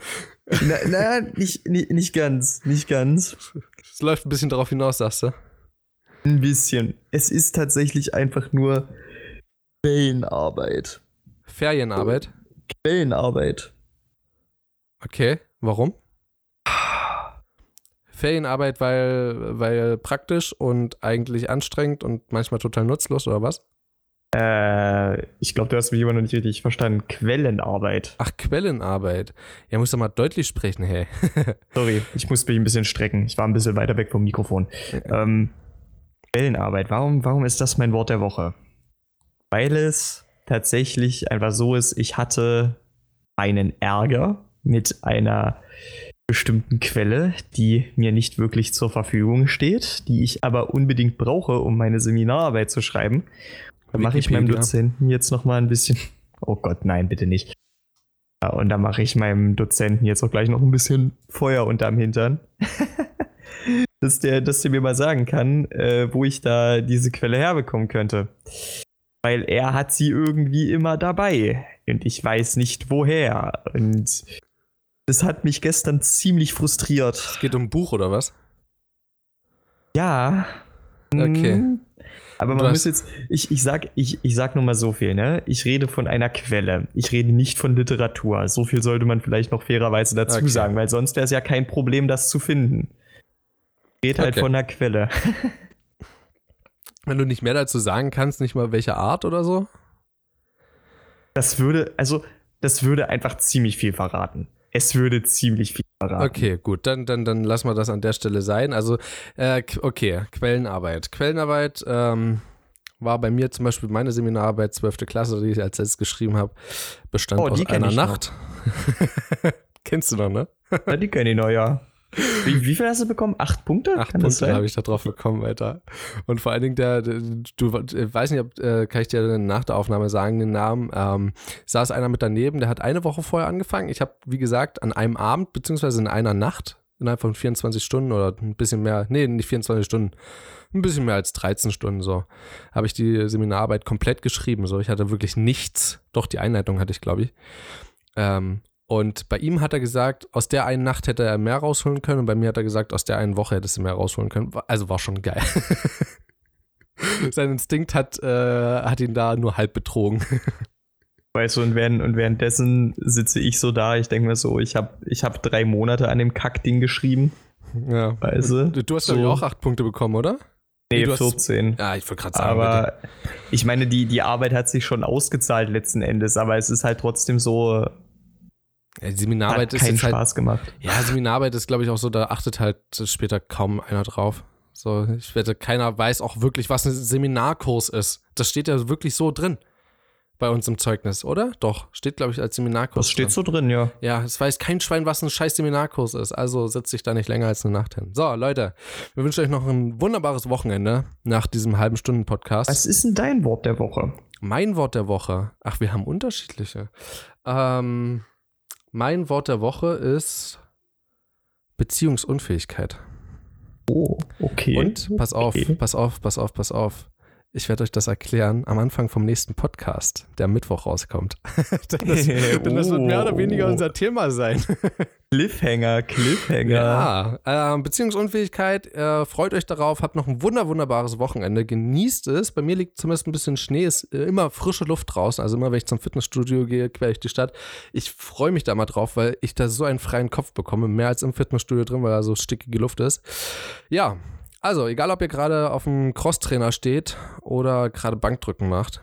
Na, na nicht, nicht, nicht ganz, nicht ganz. Es läuft ein bisschen darauf hinaus, sagst du? Ein bisschen. Es ist tatsächlich einfach nur Quellenarbeit. Ferienarbeit? Quellenarbeit. Okay, warum? Ferienarbeit, weil, weil praktisch und eigentlich anstrengend und manchmal total nutzlos, oder was? Äh, ich glaube, du hast mich immer noch nicht richtig verstanden. Quellenarbeit. Ach, Quellenarbeit. Ja, muss doch mal deutlich sprechen, hey. Sorry, ich muss mich ein bisschen strecken. Ich war ein bisschen weiter weg vom Mikrofon. Ähm, Quellenarbeit. Warum, warum ist das mein Wort der Woche? Weil es tatsächlich einfach so ist, ich hatte einen Ärger mit einer bestimmten Quelle, die mir nicht wirklich zur Verfügung steht, die ich aber unbedingt brauche, um meine Seminararbeit zu schreiben. Dann mache ich meinem Dozenten jetzt noch mal ein bisschen. Oh Gott, nein, bitte nicht. und da mache ich meinem Dozenten jetzt auch gleich noch ein bisschen Feuer unterm Hintern. dass, der, dass der mir mal sagen kann, äh, wo ich da diese Quelle herbekommen könnte. Weil er hat sie irgendwie immer dabei. Und ich weiß nicht woher. Und das hat mich gestern ziemlich frustriert. Es geht um ein Buch oder was? Ja. Okay. Aber man muss jetzt, ich, ich, sag, ich, ich sag nur mal so viel, ne? Ich rede von einer Quelle. Ich rede nicht von Literatur. So viel sollte man vielleicht noch fairerweise dazu okay. sagen, weil sonst wäre es ja kein Problem, das zu finden. Ich rede halt okay. von einer Quelle. Wenn du nicht mehr dazu sagen kannst, nicht mal welche Art oder so? Das würde, also, das würde einfach ziemlich viel verraten. Es würde ziemlich viel verraten. Okay, gut, dann, dann, dann lassen wir das an der Stelle sein. Also, äh, okay, Quellenarbeit. Quellenarbeit ähm, war bei mir zum Beispiel meine Seminararbeit, 12. Klasse, die ich als letztes geschrieben habe, bestand oh, aus einer Nacht. Kennst du noch, ne? Ja, die kenne ich noch, ja. Wie, wie, viel hast du bekommen? Acht Punkte? Acht kann Punkte habe ich da drauf bekommen, Alter. Und vor allen Dingen, der, der du weiß nicht, ob, äh, kann ich dir nach der Aufnahme sagen, den Namen, ähm, saß einer mit daneben, der hat eine Woche vorher angefangen. Ich habe, wie gesagt, an einem Abend, beziehungsweise in einer Nacht, innerhalb von 24 Stunden oder ein bisschen mehr, nee, nicht 24 Stunden, ein bisschen mehr als 13 Stunden so, habe ich die Seminararbeit komplett geschrieben. So, ich hatte wirklich nichts, doch die Einleitung hatte ich, glaube ich. Ähm, und bei ihm hat er gesagt, aus der einen Nacht hätte er mehr rausholen können und bei mir hat er gesagt, aus der einen Woche hätte er mehr rausholen können. Also war schon geil. Sein Instinkt hat, äh, hat ihn da nur halb betrogen. Weißt du, und, während, und währenddessen sitze ich so da, ich denke mir so, ich habe ich hab drei Monate an dem Kackding geschrieben. Ja. Weißt du? Du hast, so. ich, auch acht Punkte bekommen, oder? Nee, nee 14. Hast, ja, ich wollte gerade sagen. Aber bitte. ich meine, die, die Arbeit hat sich schon ausgezahlt letzten Endes, aber es ist halt trotzdem so, ja, die Seminararbeit Hat keinen ist halt Spaß halt, gemacht. Ja, Seminararbeit ist, glaube ich, auch so, da achtet halt später kaum einer drauf. So, ich wette, keiner weiß auch wirklich, was ein Seminarkurs ist. Das steht ja wirklich so drin bei uns im Zeugnis, oder? Doch, steht, glaube ich, als Seminarkurs. Das steht drin. so drin, ja. Ja, es weiß kein Schwein, was ein scheiß Seminarkurs ist. Also setzt sich da nicht länger als eine Nacht hin. So, Leute, wir wünschen euch noch ein wunderbares Wochenende nach diesem halben Stunden Podcast. Was ist denn dein Wort der Woche? Mein Wort der Woche. Ach, wir haben unterschiedliche. Ähm, mein Wort der Woche ist Beziehungsunfähigkeit. Oh, okay. Und pass auf, okay. pass auf, pass auf, pass auf. Ich werde euch das erklären am Anfang vom nächsten Podcast, der am Mittwoch rauskommt. denn, das, oh. denn, das, wird mehr oder weniger unser Thema sein. Cliffhanger, Cliffhanger. Ja, äh, Beziehungsunfähigkeit, äh, freut euch darauf, habt noch ein wunder, wunderbares Wochenende, genießt es. Bei mir liegt zumindest ein bisschen Schnee, ist äh, immer frische Luft draußen, also immer wenn ich zum Fitnessstudio gehe, quer ich die Stadt. Ich freue mich da mal drauf, weil ich da so einen freien Kopf bekomme, mehr als im Fitnessstudio drin, weil da so stickige Luft ist. Ja, also, egal ob ihr gerade auf dem Crosstrainer steht oder gerade Bankdrücken macht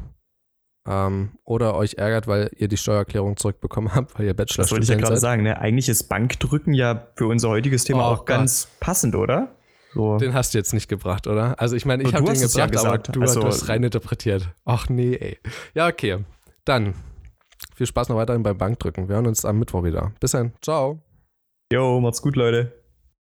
ähm, oder euch ärgert, weil ihr die Steuererklärung zurückbekommen habt, weil ihr Bachelor Das wollte ich ja gerade sagen, ne? Eigentlich ist Bankdrücken ja für unser heutiges Thema oh, auch ganz Gott. passend, oder? So. Den hast du jetzt nicht gebracht, oder? Also ich meine, ich habe den gebracht, ja gesagt. aber du, also, du hast rein interpretiert. Ach nee, ey. Ja, okay. Dann viel Spaß noch weiterhin beim Bankdrücken. Wir hören uns am Mittwoch wieder. Bis dann. Ciao. Jo, macht's gut, Leute.